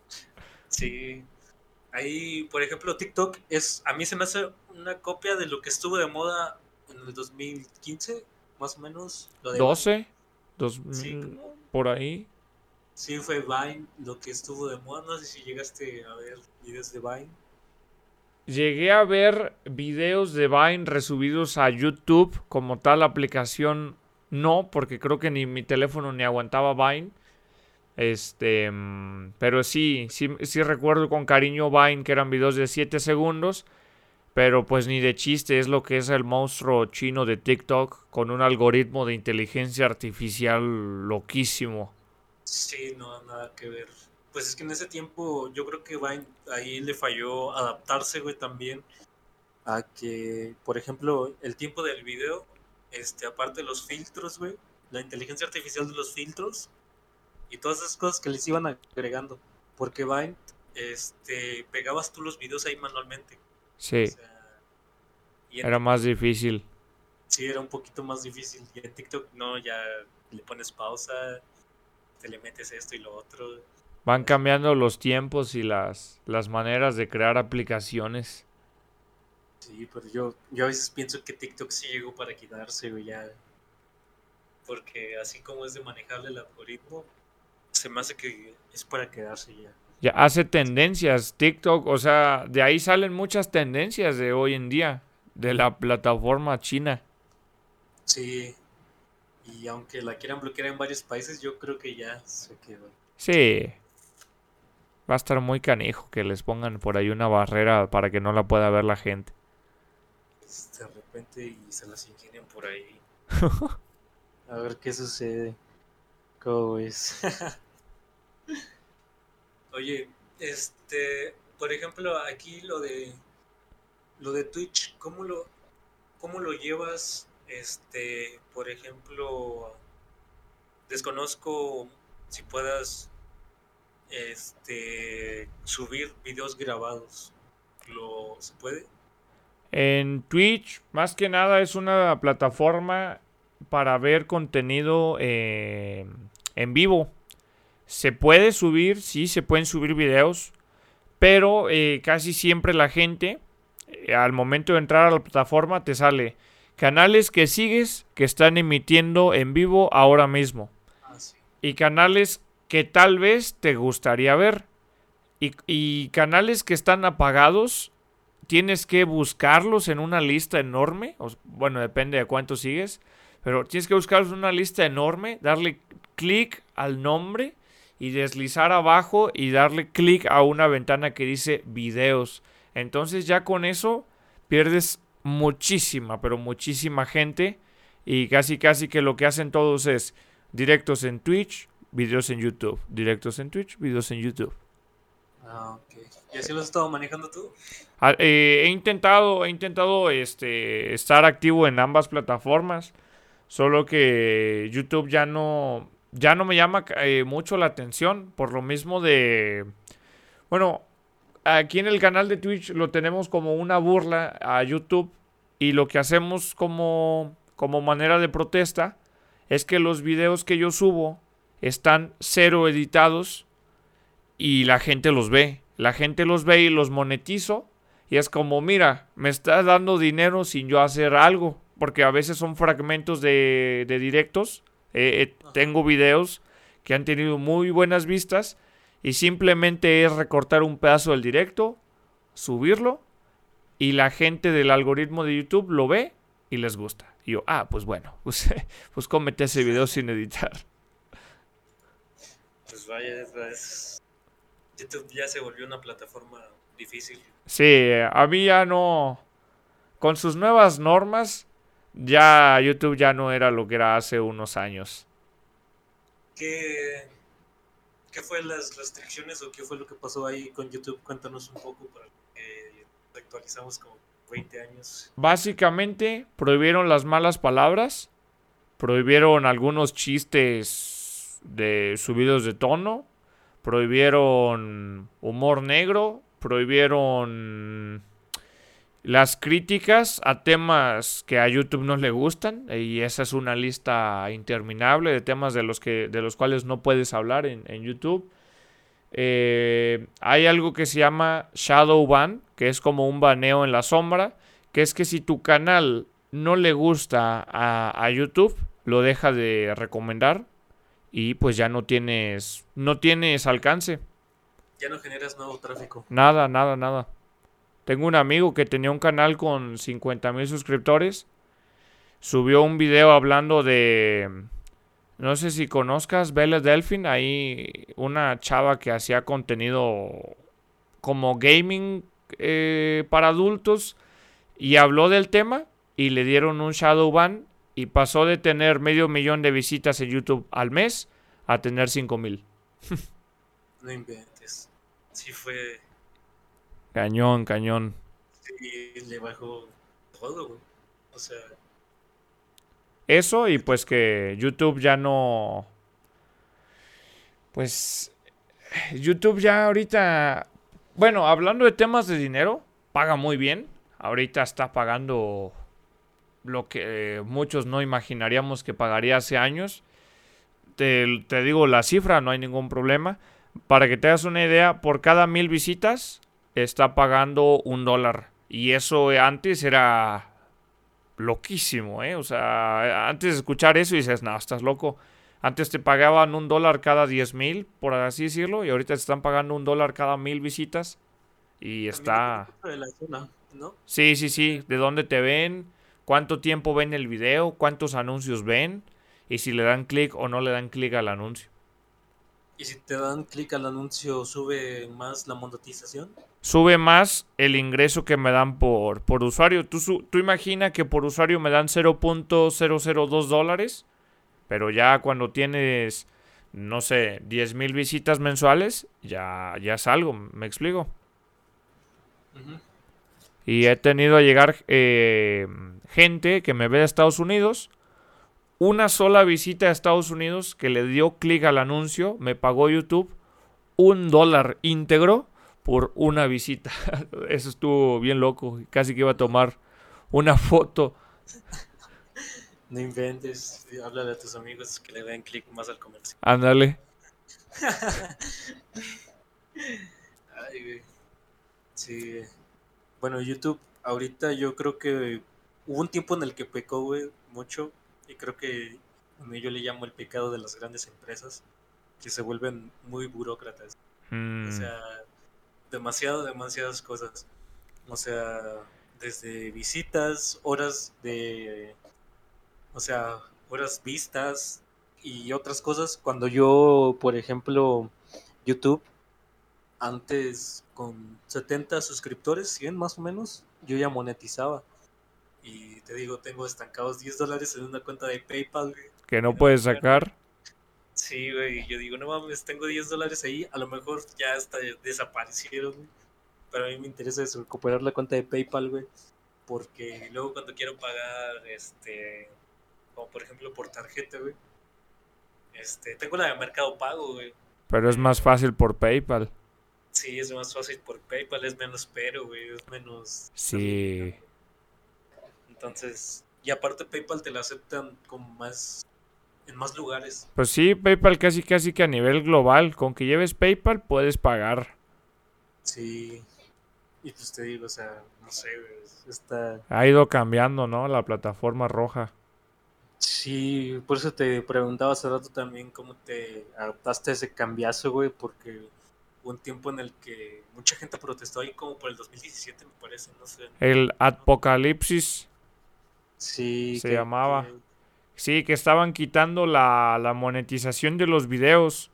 Sí. Ahí, por ejemplo, TikTok es, a mí se me hace una copia de lo que estuvo de moda en el 2015, más o menos. Lo de 12, 2000, Sí. por ahí. Sí, fue Vine lo que estuvo de moda. No sé si llegaste a ver videos de Vine. Llegué a ver videos de Vine resubidos a YouTube como tal aplicación. No, porque creo que ni mi teléfono ni aguantaba Vine. Este, pero sí, sí, sí recuerdo con cariño Vine que eran videos de 7 segundos. Pero pues ni de chiste es lo que es el monstruo chino de TikTok con un algoritmo de inteligencia artificial loquísimo. Sí, no, nada que ver. Pues es que en ese tiempo yo creo que Vine ahí le falló adaptarse, güey, también a que, por ejemplo, el tiempo del video, este, aparte de los filtros, güey, la inteligencia artificial de los filtros y todas esas cosas que les iban agregando. Porque Vine, este, pegabas tú los videos ahí manualmente. Sí, O sea, y en era más difícil. Sí, era un poquito más difícil. Y en TikTok no, ya le pones pausa, te le metes esto y lo otro. Van cambiando los tiempos y las, las maneras de crear aplicaciones. Sí, pero yo, yo a veces pienso que TikTok sí llegó para quedarse, güey, ya. Porque así como es de manejarle el algoritmo, se me hace que es para quedarse ya. Ya hace tendencias, TikTok, o sea, de ahí salen muchas tendencias de hoy en día, de la plataforma china. Sí. Y aunque la quieran bloquear en varios países, yo creo que ya se quedó. Sí. Va a estar muy canijo que les pongan por ahí una barrera para que no la pueda ver la gente. De repente y se las ingenian por ahí. A ver qué sucede. ¿Cómo ves? Oye, este, por ejemplo, aquí lo de lo de Twitch, ¿cómo lo cómo lo llevas? Este, por ejemplo, desconozco si puedas este subir videos grabados. ¿Lo se puede? En Twitch, más que nada, es una plataforma para ver contenido eh, en vivo. Se puede subir, sí, se pueden subir videos, pero eh, casi siempre la gente, eh, al momento de entrar a la plataforma, te sale canales que sigues que están emitiendo en vivo ahora mismo Ah, sí. y canales que tal vez te gustaría ver. Y, canales que están apagados, tienes que buscarlos en una lista enorme. bueno, depende de cuánto sigues. Pero tienes que buscarlos en una lista enorme, darle clic al nombre y deslizar abajo y darle clic a una ventana que dice videos. Entonces ya con eso pierdes muchísima, pero muchísima gente. Y casi casi que lo que hacen todos es directos en Twitch, videos en YouTube. Directos en Twitch, videos en YouTube. Ah, ok. ¿Y así lo has estado manejando tú? Ah, eh, he intentado, he intentado este, estar activo en ambas plataformas. Solo que YouTube ya no, ya no me llama eh, mucho la atención. Por lo mismo de. Bueno, aquí en el canal de Twitch lo tenemos como una burla a YouTube. Y lo que hacemos como, como manera de protesta es que los videos que yo subo están cero editados y la gente los ve. La gente los ve y los monetizo. Y es como, mira, me estás dando dinero sin yo hacer algo. Porque a veces son fragmentos de, de directos. Eh, eh, tengo videos que han tenido muy buenas vistas. Y simplemente es recortar un pedazo del directo, subirlo. Y la gente del algoritmo de YouTube lo ve y les gusta. Y yo, ah, pues bueno, pues, pues cómete ese video sin editar. Vaya, es, YouTube ya se volvió una plataforma difícil. Sí, a mí ya no. Con sus nuevas normas, ya YouTube ya no era lo que era hace unos años. ¿Qué, qué fue las restricciones o qué fue lo que pasó ahí con YouTube? Cuéntanos un poco para que actualizamos como 20 años. Básicamente prohibieron las malas palabras, prohibieron algunos chistes de subidos de tono, prohibieron humor negro, prohibieron las críticas a temas que a YouTube no le gustan y esa es una lista interminable de temas de los que de los cuales no puedes hablar en, en YouTube. Eh, hay algo que se llama shadow ban, que es como un baneo en la sombra, que es que si tu canal no le gusta a, a YouTube, lo deja de recomendar y pues ya no tienes no tienes alcance. Ya no generas nuevo tráfico. Nada, nada, nada. Tengo un amigo que tenía un canal con 50 mil suscriptores. Subió un video hablando de no sé si conozcas Bella Delfin, ahí una chava que hacía contenido como gaming eh, para adultos y habló del tema y le dieron un shadow ban y pasó de tener medio millón de visitas en YouTube al mes a tener 5 mil. no inventes. Sí fue... Cañón, cañón. Sí, le bajó todo, güey. O sea... Eso y pues que YouTube ya no... Pues... YouTube ya ahorita... Bueno, hablando de temas de dinero, paga muy bien. Ahorita está pagando lo que muchos no imaginaríamos que pagaría hace años. Te, te, digo la cifra, no hay ningún problema. Para que te hagas una idea, por cada mil visitas está pagando un dólar. Y eso antes era loquísimo, ¿eh? O sea, antes de escuchar eso dices, no, estás loco. Antes te pagaban un dólar cada diez mil, por así decirlo, y ahorita te están pagando un dólar cada mil visitas. Y está... ¿no? Sí, sí, sí. De dónde te ven, cuánto tiempo ven el video, cuántos anuncios ven, y si le dan clic o no le dan clic al anuncio. ¿Y si te dan clic al anuncio, sube más la monetización? sube más el ingreso que me dan por, por usuario. Tú, tú imagina que por usuario me dan 0.002 dólares, pero ya cuando tienes, no sé, 10 mil visitas mensuales, ya, ya es algo, me explico. Y he tenido a llegar eh, gente que me ve de Estados Unidos. Una sola visita a Estados Unidos que le dio clic al anuncio, me pagó YouTube un dólar íntegro por una visita. Eso estuvo bien loco. Casi que iba a tomar una foto. No inventes. Háblale a tus amigos que le den clic más al comercio. Ándale. Ay, Sí. Bueno, YouTube, ahorita yo creo que hubo un tiempo en el que pecó, güey, mucho. Y creo que yo le llamo el pecado de las grandes empresas, que se vuelven muy burócratas. O Mm, sea, demasiado, demasiadas cosas. O sea, desde visitas, horas de, o sea, horas vistas y otras cosas. Cuando yo, por ejemplo, YouTube, antes con 70 suscriptores, 100 más o menos, yo ya monetizaba. Y te digo, tengo estancados 10 dólares en una cuenta de PayPal. güey. que no puedes sacar. Sí, güey, yo digo, no mames, tengo 10 dólares ahí, a lo mejor ya hasta desaparecieron, güey. Pero a mí me interesa eso, recuperar la cuenta de PayPal, güey. Porque luego cuando quiero pagar, este, como por ejemplo por tarjeta, güey. Este, tengo la de Mercado Pago, güey. Pero es más fácil por PayPal. Sí, es más fácil por PayPal, es menos pero, güey, es menos... Sí. Entonces, y aparte PayPal te la aceptan como más en más lugares. Pues sí, PayPal casi casi que a nivel global, con que lleves PayPal puedes pagar. Sí. Y pues te digo, o sea, no sé, está... Ha ido cambiando, ¿no? La plataforma roja. Sí, por eso te preguntaba hace rato también cómo te adaptaste a ese cambiazo, güey, porque hubo un tiempo en el que mucha gente protestó ahí como por el 2017, me parece, no sé. El Apocalipsis. Sí. Se llamaba. Sí, que estaban quitando la, la monetización de los videos.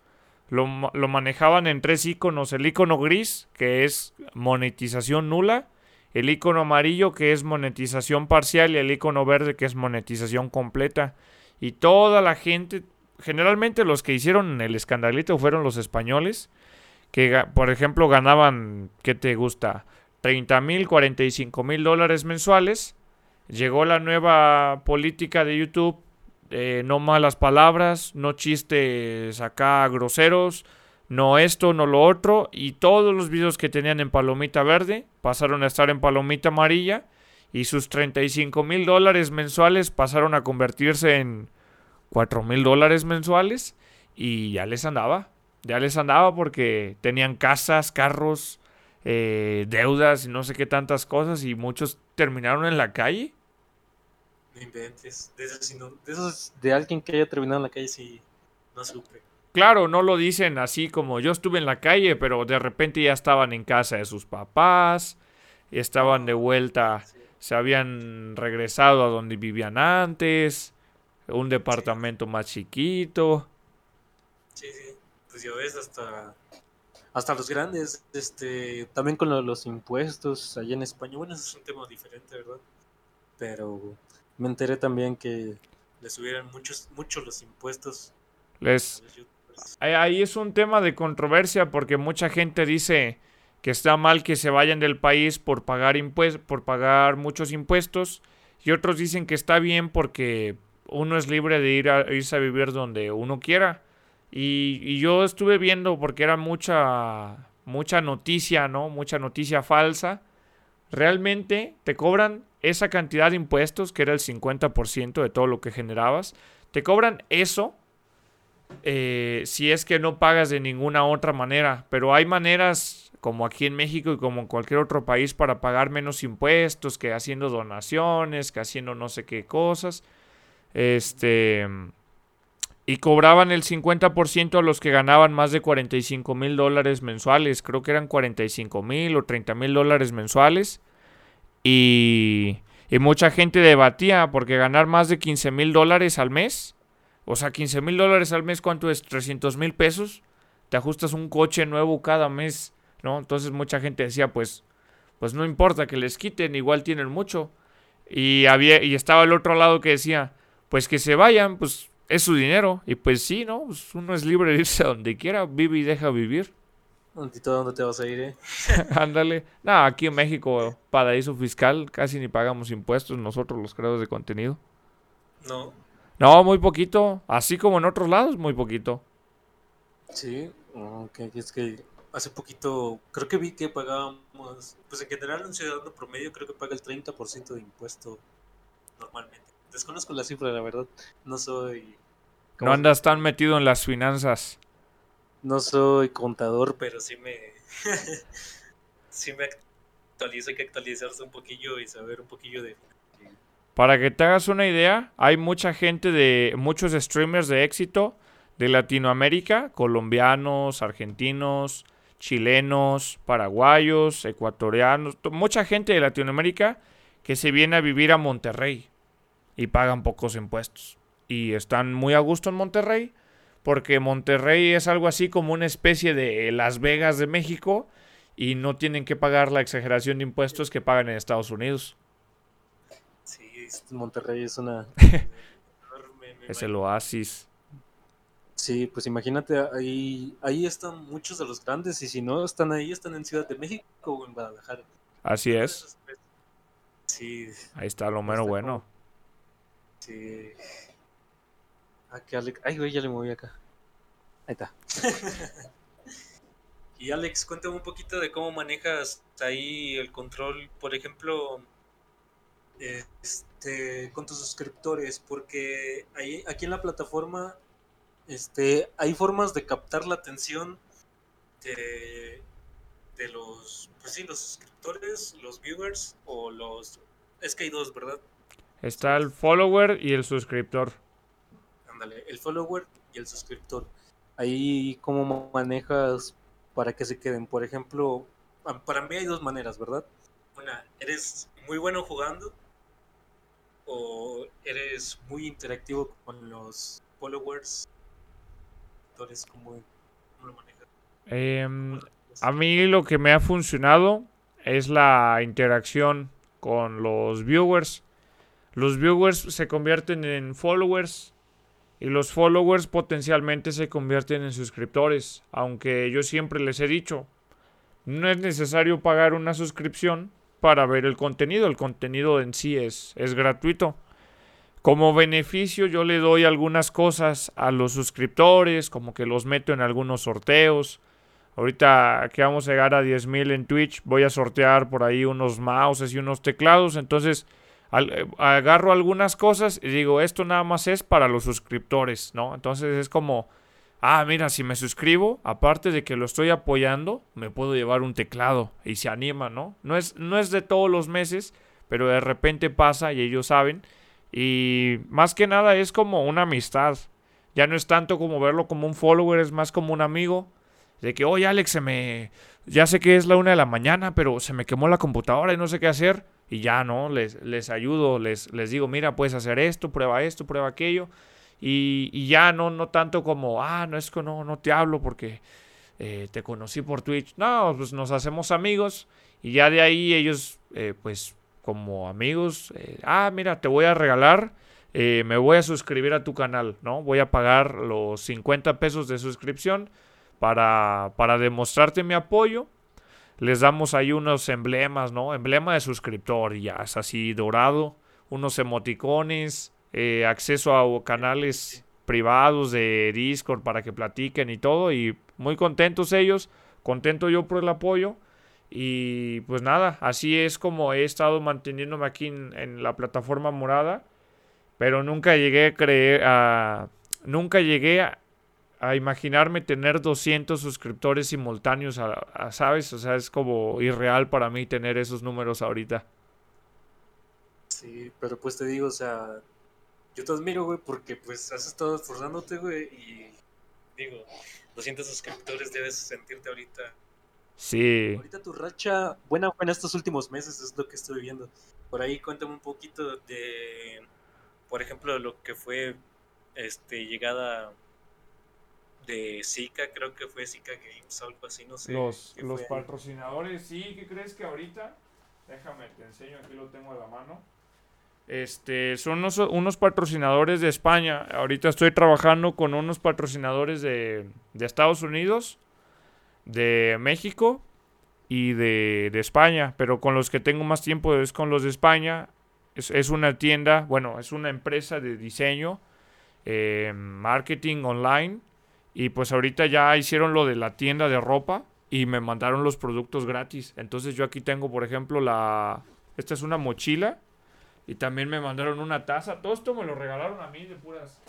Lo, lo, manejaban en tres iconos. El icono gris, que es monetización nula. El icono amarillo, que es monetización parcial. Y el icono verde, que es monetización completa. Y toda la gente, generalmente los que hicieron el escandalito fueron los españoles. Que, por ejemplo, ganaban, ¿qué te gusta? 30 mil, 45 mil dólares mensuales. Llegó la nueva política de YouTube eh, no malas palabras, no chistes acá groseros, no esto, no lo otro, y todos los videos que tenían en palomita verde pasaron a estar en palomita amarilla, y sus 35 mil dólares mensuales pasaron a convertirse en 4 mil dólares mensuales, y ya les andaba, ya les andaba porque tenían casas, carros, eh, deudas y no sé qué tantas cosas, y muchos terminaron en la calle. No inventes. De esos, de, alguien que haya terminado en la calle, sí, no supe. Claro, no lo dicen así como yo estuve en la calle, pero de repente ya estaban en casa de sus papás, estaban de vuelta, se habían regresado a donde vivían antes, un departamento más chiquito. Sí, sí, pues ya ves, hasta, hasta los grandes, este, también con los impuestos allá en España, bueno, eso es un tema diferente, ¿verdad? Pero me enteré también que le subieron muchos, muchos los impuestos. Les... Ahí es un tema de controversia porque mucha gente dice que está mal que se vayan del país por pagar impuestos, por pagar muchos impuestos y otros dicen que está bien porque uno es libre de ir a, irse a vivir donde uno quiera. Y, y, yo estuve viendo porque era mucha mucha noticia, ¿no? Mucha noticia falsa. Realmente te cobran esa cantidad de impuestos, que era el 50% de todo lo que generabas, te cobran eso eh, si es que no pagas de ninguna otra manera. Pero hay maneras, como aquí en México y como en cualquier otro país, para pagar menos impuestos, que haciendo donaciones, que haciendo no sé qué cosas. Este. Y cobraban el 50% a los que ganaban más de 45 mil dólares mensuales. Creo que eran 45 mil o 30 mil dólares mensuales. Y, mucha gente debatía porque ganar más de 15 mil dólares al mes, o sea, 15 mil dólares al mes, ¿cuánto es? 300 mil pesos. Te ajustas un coche nuevo cada mes, ¿no? Entonces mucha gente decía, pues, pues no importa que les quiten, igual tienen mucho. Y, había, y estaba el otro lado que decía, pues que se vayan, pues es su dinero. Y pues sí, ¿no? Pues uno es libre de irse a donde quiera, vive y deja vivir. ¿Dónde te vas a ir, eh? Ándale. no, aquí en México, paraíso fiscal, casi ni pagamos impuestos nosotros los creadores de contenido. No. No, muy poquito. Así como en otros lados, muy poquito. Sí. Es que hace poquito, creo que vi que pagábamos, pues en general un ciudadano promedio creo que paga el 30% de impuesto normalmente. Desconozco la cifra, la verdad. No soy... No andas tan metido en las finanzas no soy contador, pero sí me sí me actualizo, hay que actualizarse un poquillo y saber un poquillo de para que te hagas una idea, hay mucha gente de muchos streamers de éxito de Latinoamérica, colombianos, argentinos, chilenos, paraguayos, ecuatorianos, mucha gente de Latinoamérica que se viene a vivir a Monterrey y pagan pocos impuestos y están muy a gusto en Monterrey porque Monterrey es algo así como una especie de Las Vegas de México y no tienen que pagar la exageración de impuestos que pagan en Estados Unidos. Sí, Monterrey es una... es el oasis. Sí, pues imagínate, ahí, ahí están muchos de los grandes y si no están ahí, están en Ciudad de México o en Guadalajara. Así es. Sí. Ahí está lo menos bueno. Sí. Ah, que Alex... Ay, güey, ya le moví acá. Ahí está. y Alex, cuéntame un poquito de cómo manejas ahí el control, por ejemplo, este, con tus suscriptores, porque ahí, aquí en la plataforma este, hay formas de captar la atención de, de los, pues sí, los suscriptores, los viewers o los... Es que hay dos, ¿verdad? Está el follower y el suscriptor. Ándale, el follower y el suscriptor. Ahí, ¿cómo manejas para que se queden? Por ejemplo, para mí hay dos maneras, ¿verdad? Una, eres muy bueno jugando o eres muy interactivo con los followers ¿Cómo, lo manejas? Em, a mí lo que me ha funcionado es la interacción con los viewers. Los viewers se convierten en followers y los followers potencialmente se convierten en suscriptores. Aunque yo siempre les he dicho, no es necesario pagar una suscripción para ver el contenido. El contenido en sí es, es gratuito. Como beneficio yo le doy algunas cosas a los suscriptores, como que los meto en algunos sorteos. Ahorita que vamos a llegar a 10.000 en Twitch, voy a sortear por ahí unos mouses y unos teclados. Entonces eh, agarro algunas cosas y digo, esto nada más es para los suscriptores, ¿no? Entonces es como, ah, mira, si me suscribo, aparte de que lo estoy apoyando, me puedo llevar un teclado y se anima, ¿no? No es, no es de todos los meses, pero de repente pasa y ellos saben. Y más que nada es como una amistad. Ya no es tanto como verlo como un follower, es más como un amigo. De que, oye Alex, se me... Ya sé que es la una de la mañana, pero se me quemó la computadora y no sé qué hacer. Y ya, ¿no? Les, les ayudo, les, les digo, mira, puedes hacer esto, prueba esto, prueba aquello. Y, y ya no, no tanto como, ah, no es que no, no te hablo porque eh, te conocí por Twitch. No, pues nos hacemos amigos y ya de ahí ellos, eh, pues como amigos, eh, ah, mira, te voy a regalar, me voy a suscribir a tu canal, ¿no? Voy a pagar los 50 pesos de suscripción para, para demostrarte mi apoyo. Les damos ahí unos emblemas, ¿no? Emblema de suscriptor, ya es así dorado, unos emoticones, eh, acceso a canales privados de Discord para que platiquen y todo, y muy contentos ellos, contento yo por el apoyo. Y pues nada, así es como he estado manteniéndome aquí en, la plataforma morada. Pero nunca llegué a creer, a, nunca llegué a, imaginarme tener 200 suscriptores simultáneos, a, ¿sabes? O sea, es como irreal para mí tener esos números ahorita. Sí, pero pues te digo, o sea, yo te admiro, güey, porque pues has estado esforzándote, güey, y digo, 200 suscriptores debes sentirte ahorita Sí. Ahorita tu racha buena fue en estos últimos meses, es lo que estoy viendo. Por ahí cuéntame un poquito de, por ejemplo, lo que fue este llegada de Zika, creo que fue Zika Games, algo así, no sé. Los, los patrocinadores, sí, ¿qué crees que ahorita? Déjame, te enseño, aquí lo tengo a la mano. Este, son unos, unos, patrocinadores de España. Ahorita estoy trabajando con unos patrocinadores de, de Estados Unidos de México y de, España, pero con los que tengo más tiempo es con los de España. Es, una tienda, bueno, es una empresa de diseño, eh, marketing online, y pues ahorita ya hicieron lo de la tienda de ropa y me mandaron los productos gratis. Entonces yo aquí tengo, por ejemplo, la... Esta es una mochila y también me mandaron una taza. Todo esto me lo regalaron a mí de puras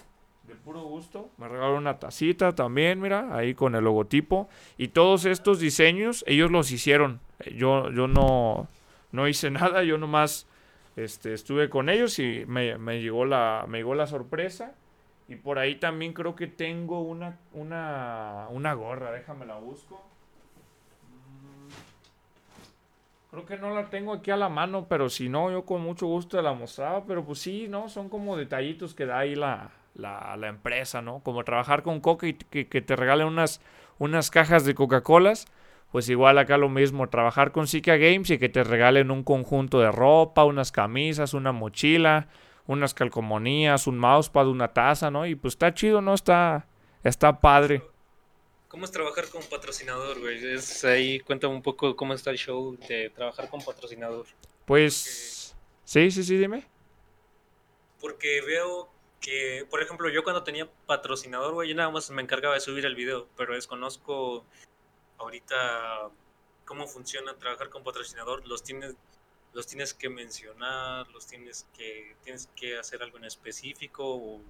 de puro gusto. Me regalaron una tacita también, mira, ahí con el logotipo. Y todos estos diseños, ellos los hicieron. Yo, yo no, no hice nada, yo nomás este, estuve con ellos y me, me, llegó la, me llegó la sorpresa. Y por ahí también creo que tengo una, una, una gorra, déjame la busco. Mm, creo que no la tengo aquí a la mano, pero si no, yo con mucho gusto la mostraba. Pero pues sí, ¿no? Son como detallitos que da ahí la, la, la empresa, ¿no? Como trabajar con Coca y que, que te regalen unas, unas cajas de Coca-Colas. Pues igual acá lo mismo, trabajar con Zika Games y que te regalen un conjunto de ropa, unas camisas, una mochila, unas calcomanías, un mousepad, una taza, ¿no? Y pues está chido, ¿no? Está, Está padre. ¿Cómo es trabajar con patrocinador, güey? Es ahí, cuéntame un poco cómo está el show de trabajar con patrocinador. Pues, sí, sí, sí, dime. Porque veo que, por ejemplo, yo cuando tenía patrocinador, güey, yo nada más me encargaba de subir el video, pero desconozco ahorita cómo funciona trabajar con patrocinador. Los tienes, los tienes que mencionar, los tienes que, tienes que hacer algo en específico o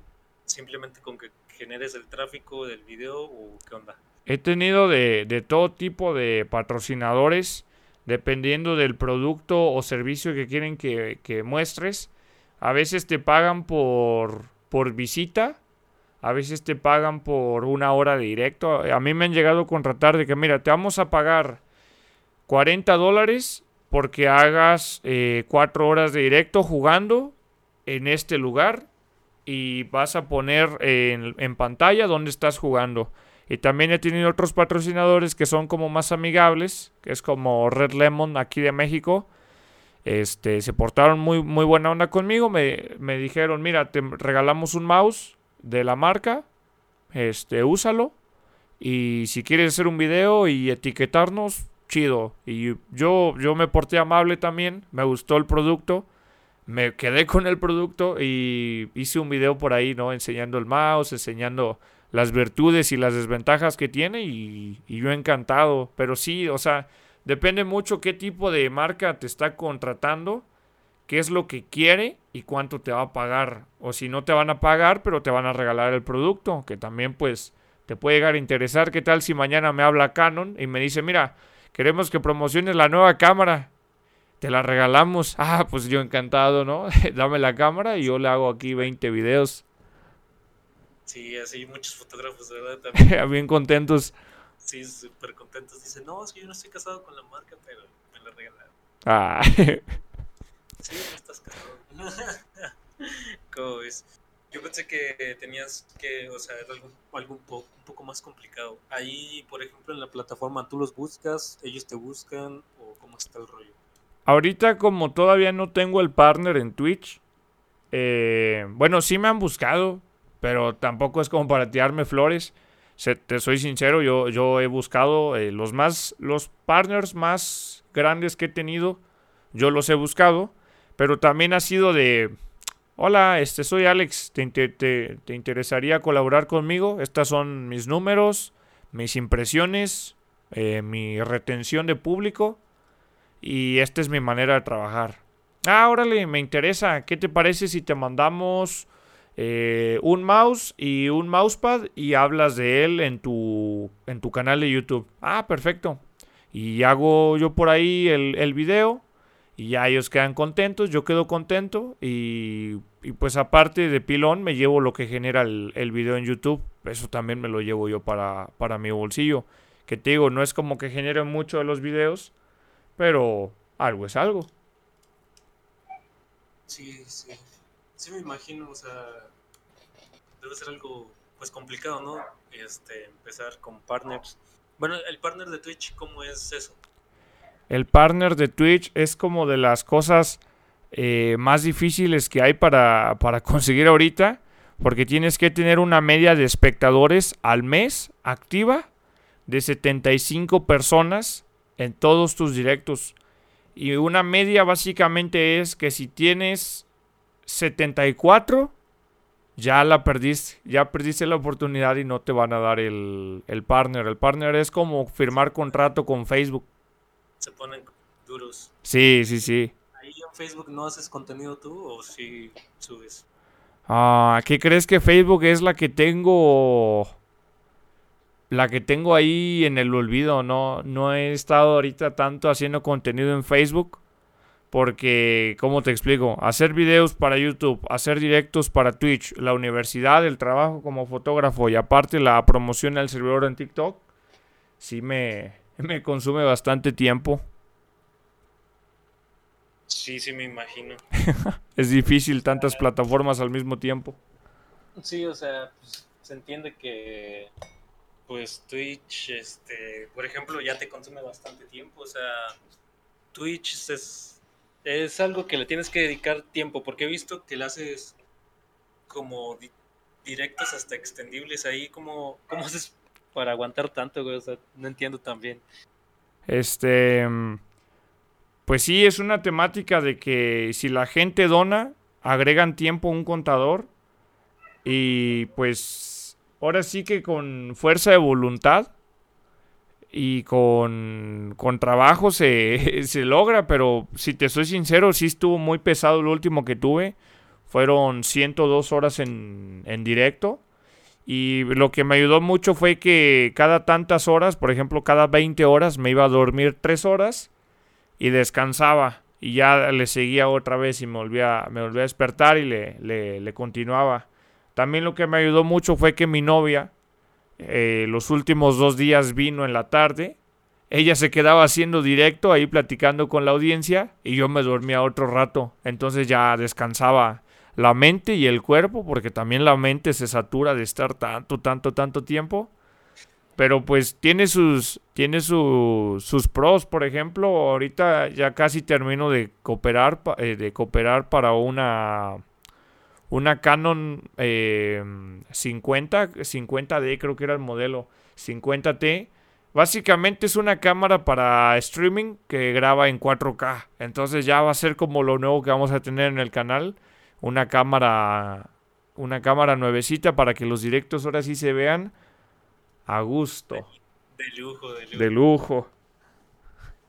simplemente con que generes el tráfico del video o qué onda? He tenido de, de todo tipo de patrocinadores, dependiendo del producto o servicio que quieren que, que muestres. A veces te pagan por, por visita, a veces te pagan por una hora de directo. A mí me han llegado a contratar de que, mira, te vamos a pagar 40 dólares porque hagas eh, 4 horas de directo jugando en este lugar y vas a poner en, pantalla dónde estás jugando. Y también he tenido otros patrocinadores que son como más amigables, que es como Red Lemon aquí de México. Este, se portaron muy, muy buena onda conmigo. Me, me dijeron, mira, te regalamos un mouse de la marca. Este, úsalo. Y si quieres hacer un video y etiquetarnos, chido. Y yo, yo me porté amable también. Me gustó el producto me quedé con el producto y hice un video por ahí, ¿no? Enseñando el mouse, enseñando las virtudes y las desventajas que tiene y, yo encantado. Pero sí, o sea, depende mucho qué tipo de marca te está contratando, qué es lo que quiere y cuánto te va a pagar. O si no te van a pagar, pero te van a regalar el producto, que también pues te puede llegar a interesar. ¿Qué tal si mañana me habla Canon y me dice, mira, queremos que promociones la nueva cámara? te la regalamos. Ah, pues yo encantado, ¿no? Dame la cámara y yo le hago aquí 20 videos. Sí, así muchos fotógrafos, ¿verdad? También. Bien contentos. Sí, súper contentos. Dicen, no, es que yo no estoy casado con la marca, pero me la regalaron. Ah. Sí, no estás casado. ¿Cómo ves? Yo pensé que tenías que, o sea, algo, algo un, poco, un poco más complicado. Ahí, por ejemplo, en la plataforma, ¿tú los buscas? ¿Ellos te buscan? ¿O cómo está el rollo? Ahorita como todavía no tengo el partner en Twitch, eh, bueno, sí me han buscado, pero tampoco es como para tirarme flores. te soy sincero, yo, yo he buscado eh, los más, los partners más grandes que he tenido, yo los he buscado, pero también ha sido de, hola, este soy Alex, ¿te, te, te interesaría colaborar conmigo? Estas son mis números, mis impresiones, eh, mi retención de público y esta es mi manera de trabajar. Ah, órale, me interesa. ¿Qué te parece si te mandamos eh, un mouse y un mousepad y hablas de él en tu, en tu canal de YouTube? Ah, perfecto. Y hago yo por ahí el, el video y ya ellos quedan contentos, yo quedo contento y, y, pues aparte de pilón me llevo lo que genera el, el, video en YouTube, eso también me lo llevo yo para, para mi bolsillo. Que te digo, no es como que genere mucho de los videos, pero algo es algo. Sí, sí. Sí me imagino, o sea, debe ser algo pues complicado, ¿no? Este, empezar con partners. Bueno, el partner de Twitch, ¿cómo es eso? El partner de Twitch es como de las cosas eh, más difíciles que hay para, para conseguir ahorita, porque tienes que tener una media de espectadores al mes activa de 75 personas en todos tus directos. Y una media básicamente es que si tienes 74, ya la perdiste, ya perdiste la oportunidad y no te van a dar el, el partner. El partner es como firmar contrato con Facebook. Se ponen duros. Sí, sí, sí. ¿Ahí en Facebook no haces contenido tú o si subes? Ah, ¿qué crees que Facebook es la que tengo la que tengo ahí en el olvido, no, no he estado ahorita tanto haciendo contenido en Facebook. Porque, ¿cómo te explico? Hacer videos para YouTube, hacer directos para Twitch, la universidad, el trabajo como fotógrafo y aparte la promoción del servidor en TikTok, sí me, me consume bastante tiempo. Sí, sí, me imagino. es difícil tantas plataformas al mismo tiempo. Sí, o sea, pues, se entiende que pues Twitch, este, por ejemplo, ya te consume bastante tiempo. O sea, Twitch es, es algo que le tienes que dedicar tiempo, porque he visto que le haces como directos hasta extendibles ahí. ¿Cómo, cómo haces para aguantar tanto? O sea, no entiendo también. Este. Pues sí, es una temática de que si la gente dona, agregan tiempo a un contador. Y pues. Ahora sí que con fuerza de voluntad y con, con trabajo se, se, logra, pero si te soy sincero, sí estuvo muy pesado el último que tuve. Fueron 102 horas en, en directo. Y lo que me ayudó mucho fue que cada tantas horas, por ejemplo, cada 20 horas, me iba a dormir 3 horas y descansaba. Y ya le seguía otra vez y me volvía, me volvía a despertar y le, le, continuaba. También lo que me ayudó mucho fue que mi novia, eh, los últimos dos días vino en la tarde. Ella se quedaba haciendo directo ahí platicando con la audiencia y yo me dormía otro rato. Entonces ya descansaba la mente y el cuerpo, porque también la mente se satura de estar tanto, tanto, tanto tiempo. Pero pues tiene sus, tiene sus pros, por ejemplo, ahorita ya casi termino de cooperar, eh, de cooperar para una, una Canon 50, eh, 50D creo que era el modelo, 50T. Básicamente es una cámara para streaming que graba en 4K. Entonces ya va a ser como lo nuevo que vamos a tener en el canal una cámara una cámara nuevecita para que los directos ahora sí se vean a gusto. De, lujo, de lujo. De lujo.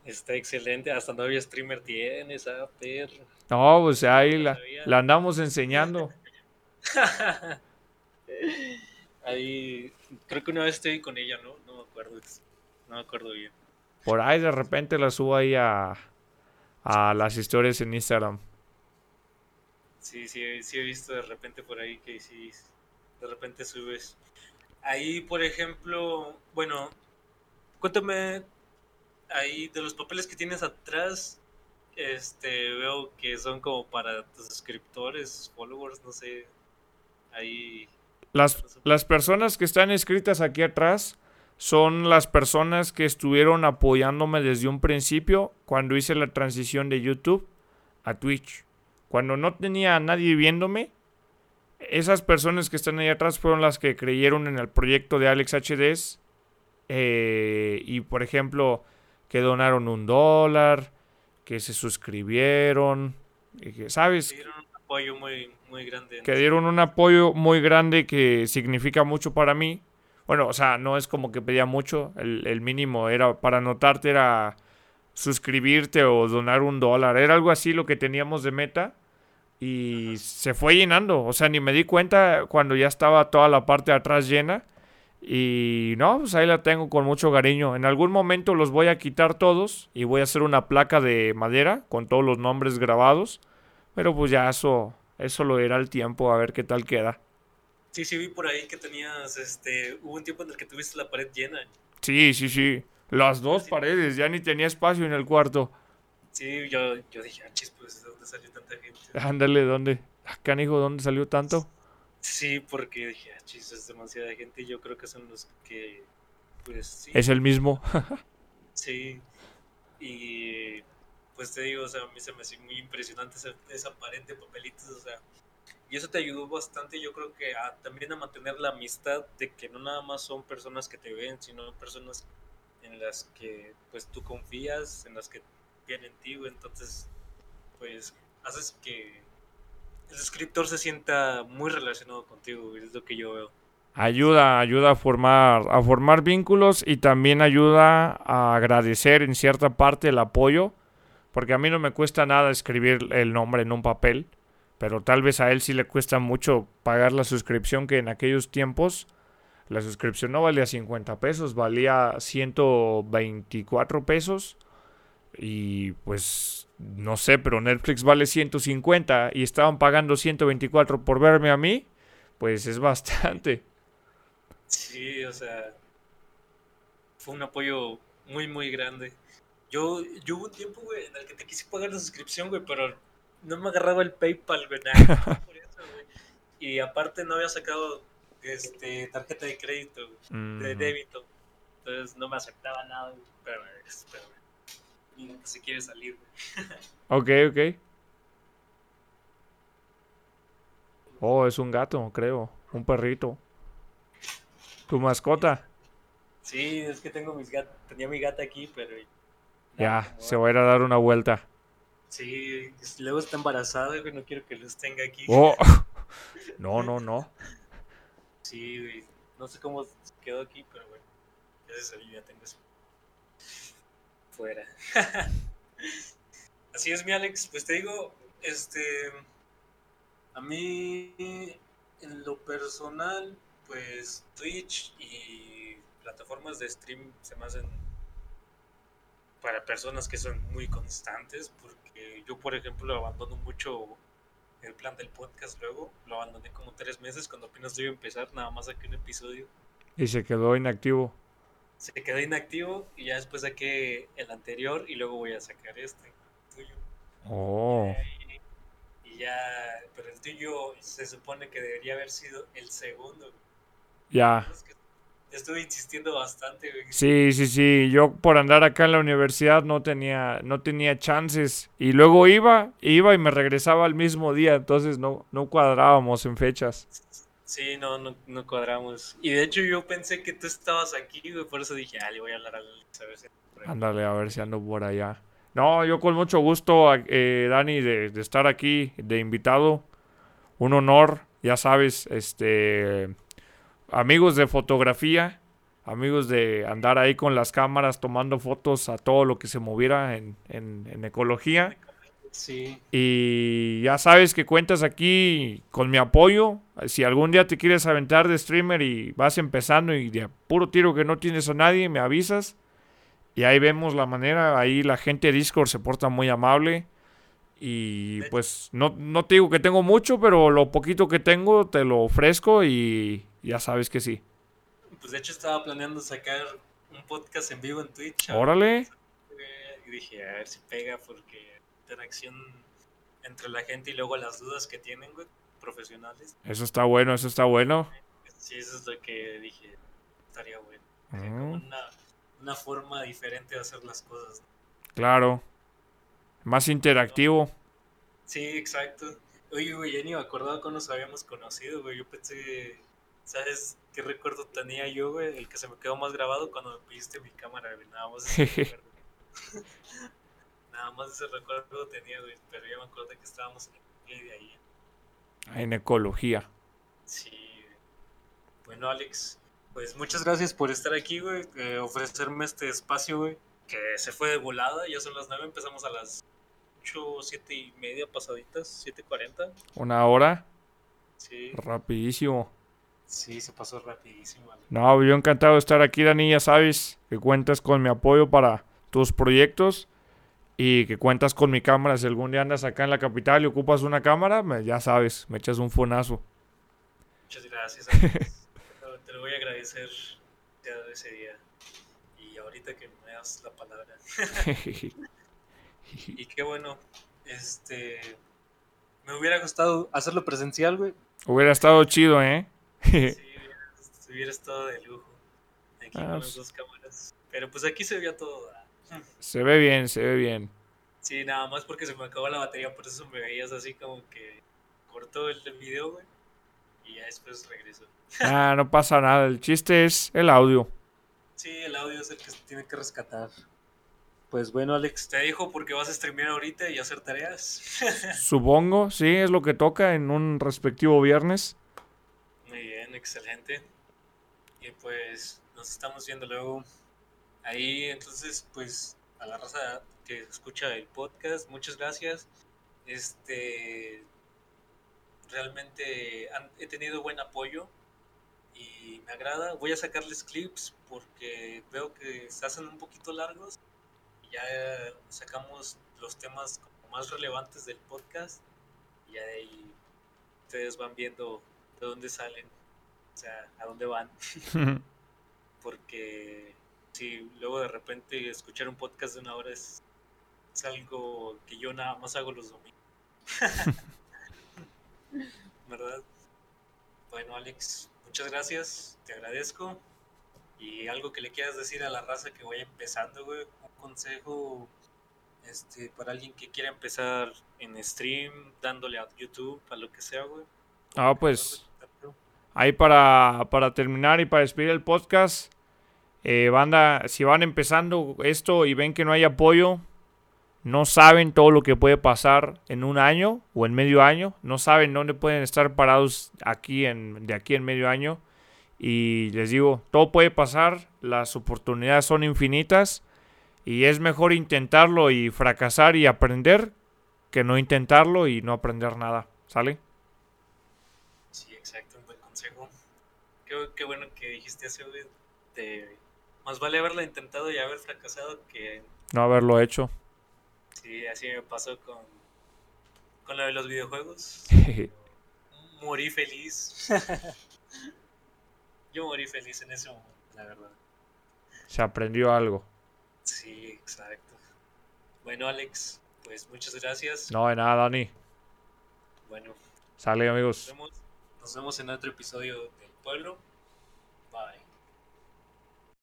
Está excelente, hasta novia streamer tienes, ah, perro. No, pues ahí la, la andamos enseñando. ahí, creo que una vez estoy con ella, ¿no? No me acuerdo, no me acuerdo bien. Por ahí de repente la subo ahí a, a las historias en Instagram. Sí, sí, sí he visto de repente por ahí que sí, de repente subes. Ahí, por ejemplo, bueno, cuéntame ahí de los papeles que tienes atrás. Este, veo que son como para tus suscriptores, followers, no sé. Ahí. Las, las personas que están escritas aquí atrás son las personas que estuvieron apoyándome desde un principio cuando hice la transición de YouTube a Twitch. Cuando no tenía a nadie viéndome, esas personas que están ahí atrás fueron las que creyeron en el proyecto de Alex HDs. Eh, y por ejemplo, que donaron un dólar, que se suscribieron, que, ¿sabes? Que dieron un apoyo muy, muy grande. Que dieron un apoyo muy grande que significa mucho para mí. Bueno, o sea, no es como que pedía mucho, el, el mínimo era para notarte era suscribirte o donar un dólar. Era algo así lo que teníamos de meta. Y se fue llenando. O sea, ni me di cuenta cuando ya estaba toda la parte de atrás llena. Y no, pues ahí la tengo con mucho cariño. En algún momento los voy a quitar todos y voy a hacer una placa de madera con todos los nombres grabados. Pero pues ya eso, eso lo irá el tiempo a ver qué tal queda. Sí, sí, vi por ahí que tenías, este, hubo un tiempo en el que tuviste la pared llena. Sí, sí, sí. Las dos paredes, ya ni tenía espacio en el cuarto. Sí, yo, yo dije, ah, chis, pues, ¿de dónde salió tanta gente? Ándale, ¿dónde? Acá, hijo, ¿dónde salió tanto? Sí, porque dije, ah, chis, es demasiada gente. Yo creo que son los que, pues, sí. Es el mismo. sí. Y, pues te digo, o sea, a mí se me hace muy impresionante esa, esa pared de papelitos, o sea. Y eso te ayudó bastante, yo creo que a, también a mantener la amistad de que no nada más son personas que te ven, sino personas en las que pues tú confías, en las que tienen en ti, entonces pues haces que el suscriptor se sienta muy relacionado contigo, es lo que yo veo. Ayuda, ayuda a formar, a formar vínculos y también ayuda a agradecer en cierta parte el apoyo, porque a mí no me cuesta nada escribir el nombre en un papel, pero tal vez a él sí le cuesta mucho pagar la suscripción que en aquellos tiempos la suscripción no valía 50 pesos, valía 124 pesos. Y pues no sé, pero Netflix vale 150 y estaban pagando 124 por verme a mí, pues es bastante. Sí, o sea, fue un apoyo muy, muy grande. Yo, yo hubo un tiempo, güey, en el que te quise pagar la suscripción, güey, pero no me agarraba el PayPal, güey, Y aparte no había sacado este, tarjeta de crédito, de débito. Entonces no me aceptaba nada. Pero, pero se quiere salir. ok, ok. Oh, es un gato, creo. un perrito. ¿Tu mascota? Sí, es que tengo mis gat tenía mi gata aquí, pero... Ya, se va a ir a dar una vuelta. Sí, luego está embarazada, no quiero que los tenga aquí. Oh. No, no, no. Sí, güey, no sé cómo quedó aquí, pero bueno, gracias a ya tengo eso. Fuera. Así es, mi Alex, pues te digo, este... A mí, en lo personal, pues Twitch y plataformas de stream se me hacen para personas que son muy constantes, porque yo, por ejemplo, abandono mucho el plan del podcast luego, lo abandoné como tres meses cuando apenas iba a empezar, nada más saqué un episodio. Y se quedó inactivo. Se quedó inactivo y ya después saqué el anterior y luego voy a sacar este, tuyo. Oh ya, pero el tuyo se supone que debería haber sido el segundo. Ya. Estuve insistiendo bastante, Sí, sí, sí. Yo por andar acá en la universidad no tenía, no tenía chances. Y luego iba, iba y me regresaba al mismo día. Entonces no, no cuadrábamos en fechas. Sí, no, no, no cuadramos. Y de hecho yo pensé que tú estabas aquí, Por eso dije, ah, le voy a hablar a ver si... Ándale, a ver si ando por allá. No, yo con mucho gusto, eh, Dani, de, estar aquí de invitado. Un honor, ya sabes, este, amigos de fotografía, amigos de andar ahí con las cámaras tomando fotos a todo lo que se moviera en, en, ecología. Sí. Y ya sabes que cuentas aquí con mi apoyo. Si algún día te quieres aventar de streamer y vas empezando y de puro tiro que no tienes a nadie, me avisas. Y ahí vemos la manera, ahí la gente de Discord se porta muy amable. Y pues no, no te digo que tengo mucho, pero lo poquito que tengo te lo ofrezco y ya sabes que sí. Pues de hecho estaba planeando sacar un podcast en vivo en Twitch. Órale. Y dije, a ver si pega porque interacción entre la gente y luego las dudas que tienen, güey, profesionales. Eso está bueno, eso está bueno. Sí, eso es lo que dije, estaría bueno. Como una forma diferente de hacer las cosas. Claro. Más interactivo. Sí, exacto. Oye, güey, ya ni me acordaba cuando nos habíamos conocido, güey. Yo pensé, ¿sabes qué recuerdo tenía yo, güey? El que se me quedó más grabado cuando me pediste mi cámara, güey. Nada más ese recuerdo. Nada más ese recuerdo tenía, güey. Pero ya me acuerdo que estábamos en de ahí. En ecología. Sí. Bueno, Alex, pues muchas gracias por estar aquí, güey. Eh, ofrecerme este espacio, güey. Que se fue de volada. Ya son las 9, empezamos a las 8, 7 y media pasaditas, 7.40. ¿Una hora? Sí. Rapidísimo. Sí, se pasó rapidísimo. No, yo encantado de estar aquí, Dani. Ya sabes que cuentas con mi apoyo para tus proyectos y que cuentas con mi cámara. Si algún día andas acá en la capital y ocupas una cámara, ya sabes, me echas un fonazo. Muchas gracias. te lo voy a agradecer ese día. Y ahorita que me das la palabra. y qué bueno. Este. Me hubiera gustado hacerlo presencial, güey. Hubiera estado chido, ¿eh? Sí, hubiera, estado de lujo. Aquí con las pues dos cámaras. Pero pues aquí se veía todo. Se ve bien, se ve bien. Sí, nada más porque se me acabó la batería, por eso me veías así como que cortó el video, güey. Y ya después regresó. Ah, no pasa nada. El chiste es el audio. Sí, el audio es el que se tiene que rescatar. Pues bueno, Alex, te dejo porque vas a streamear ahorita y hacer tareas. Supongo, sí, es lo que toca en un respectivo viernes. Excelente. Y pues nos estamos viendo luego. Ahí, entonces, pues a la raza que escucha el podcast, muchas gracias. Este, realmente he tenido buen apoyo y me agrada. Voy a sacarles clips porque veo que se hacen un poquito largos ya sacamos los temas más relevantes del podcast y ahí ustedes van viendo de dónde salen, o sea, a dónde van. porque si luego de repente escuchar un podcast de una hora es, es algo que yo nada más hago los domingos. ¿Verdad? Bueno, Alex, muchas gracias, te agradezco. Y algo que le quieras decir a la raza que vaya empezando, güey, un consejo este, para alguien que quiera empezar en stream, dándole a YouTube, a lo que sea, güey. Ah, pues ahí para, para terminar y para despedir el podcast, eh, banda, si van empezando esto y ven que no hay apoyo, no saben todo lo que puede pasar en un año o en medio año, no saben dónde pueden estar parados aquí en, de aquí en medio año. Y les digo, todo puede pasar, las oportunidades son infinitas y es mejor intentarlo y fracasar y aprender que no intentarlo y no aprender nada. ¿Sale? Sí, exacto, un buen consejo. Qué, bueno que dijiste eso, De, más vale haberlo intentado y haber fracasado que... No haberlo hecho. Sí, así me pasó con, con lo de los videojuegos. morí feliz. Yo morí feliz en ese momento, la verdad. Se aprendió algo. Sí, exacto. Bueno, Alex, pues muchas gracias. No, de nada, Dani. Bueno. Sale, amigos. Nos vemos, nos vemos en otro episodio del pueblo.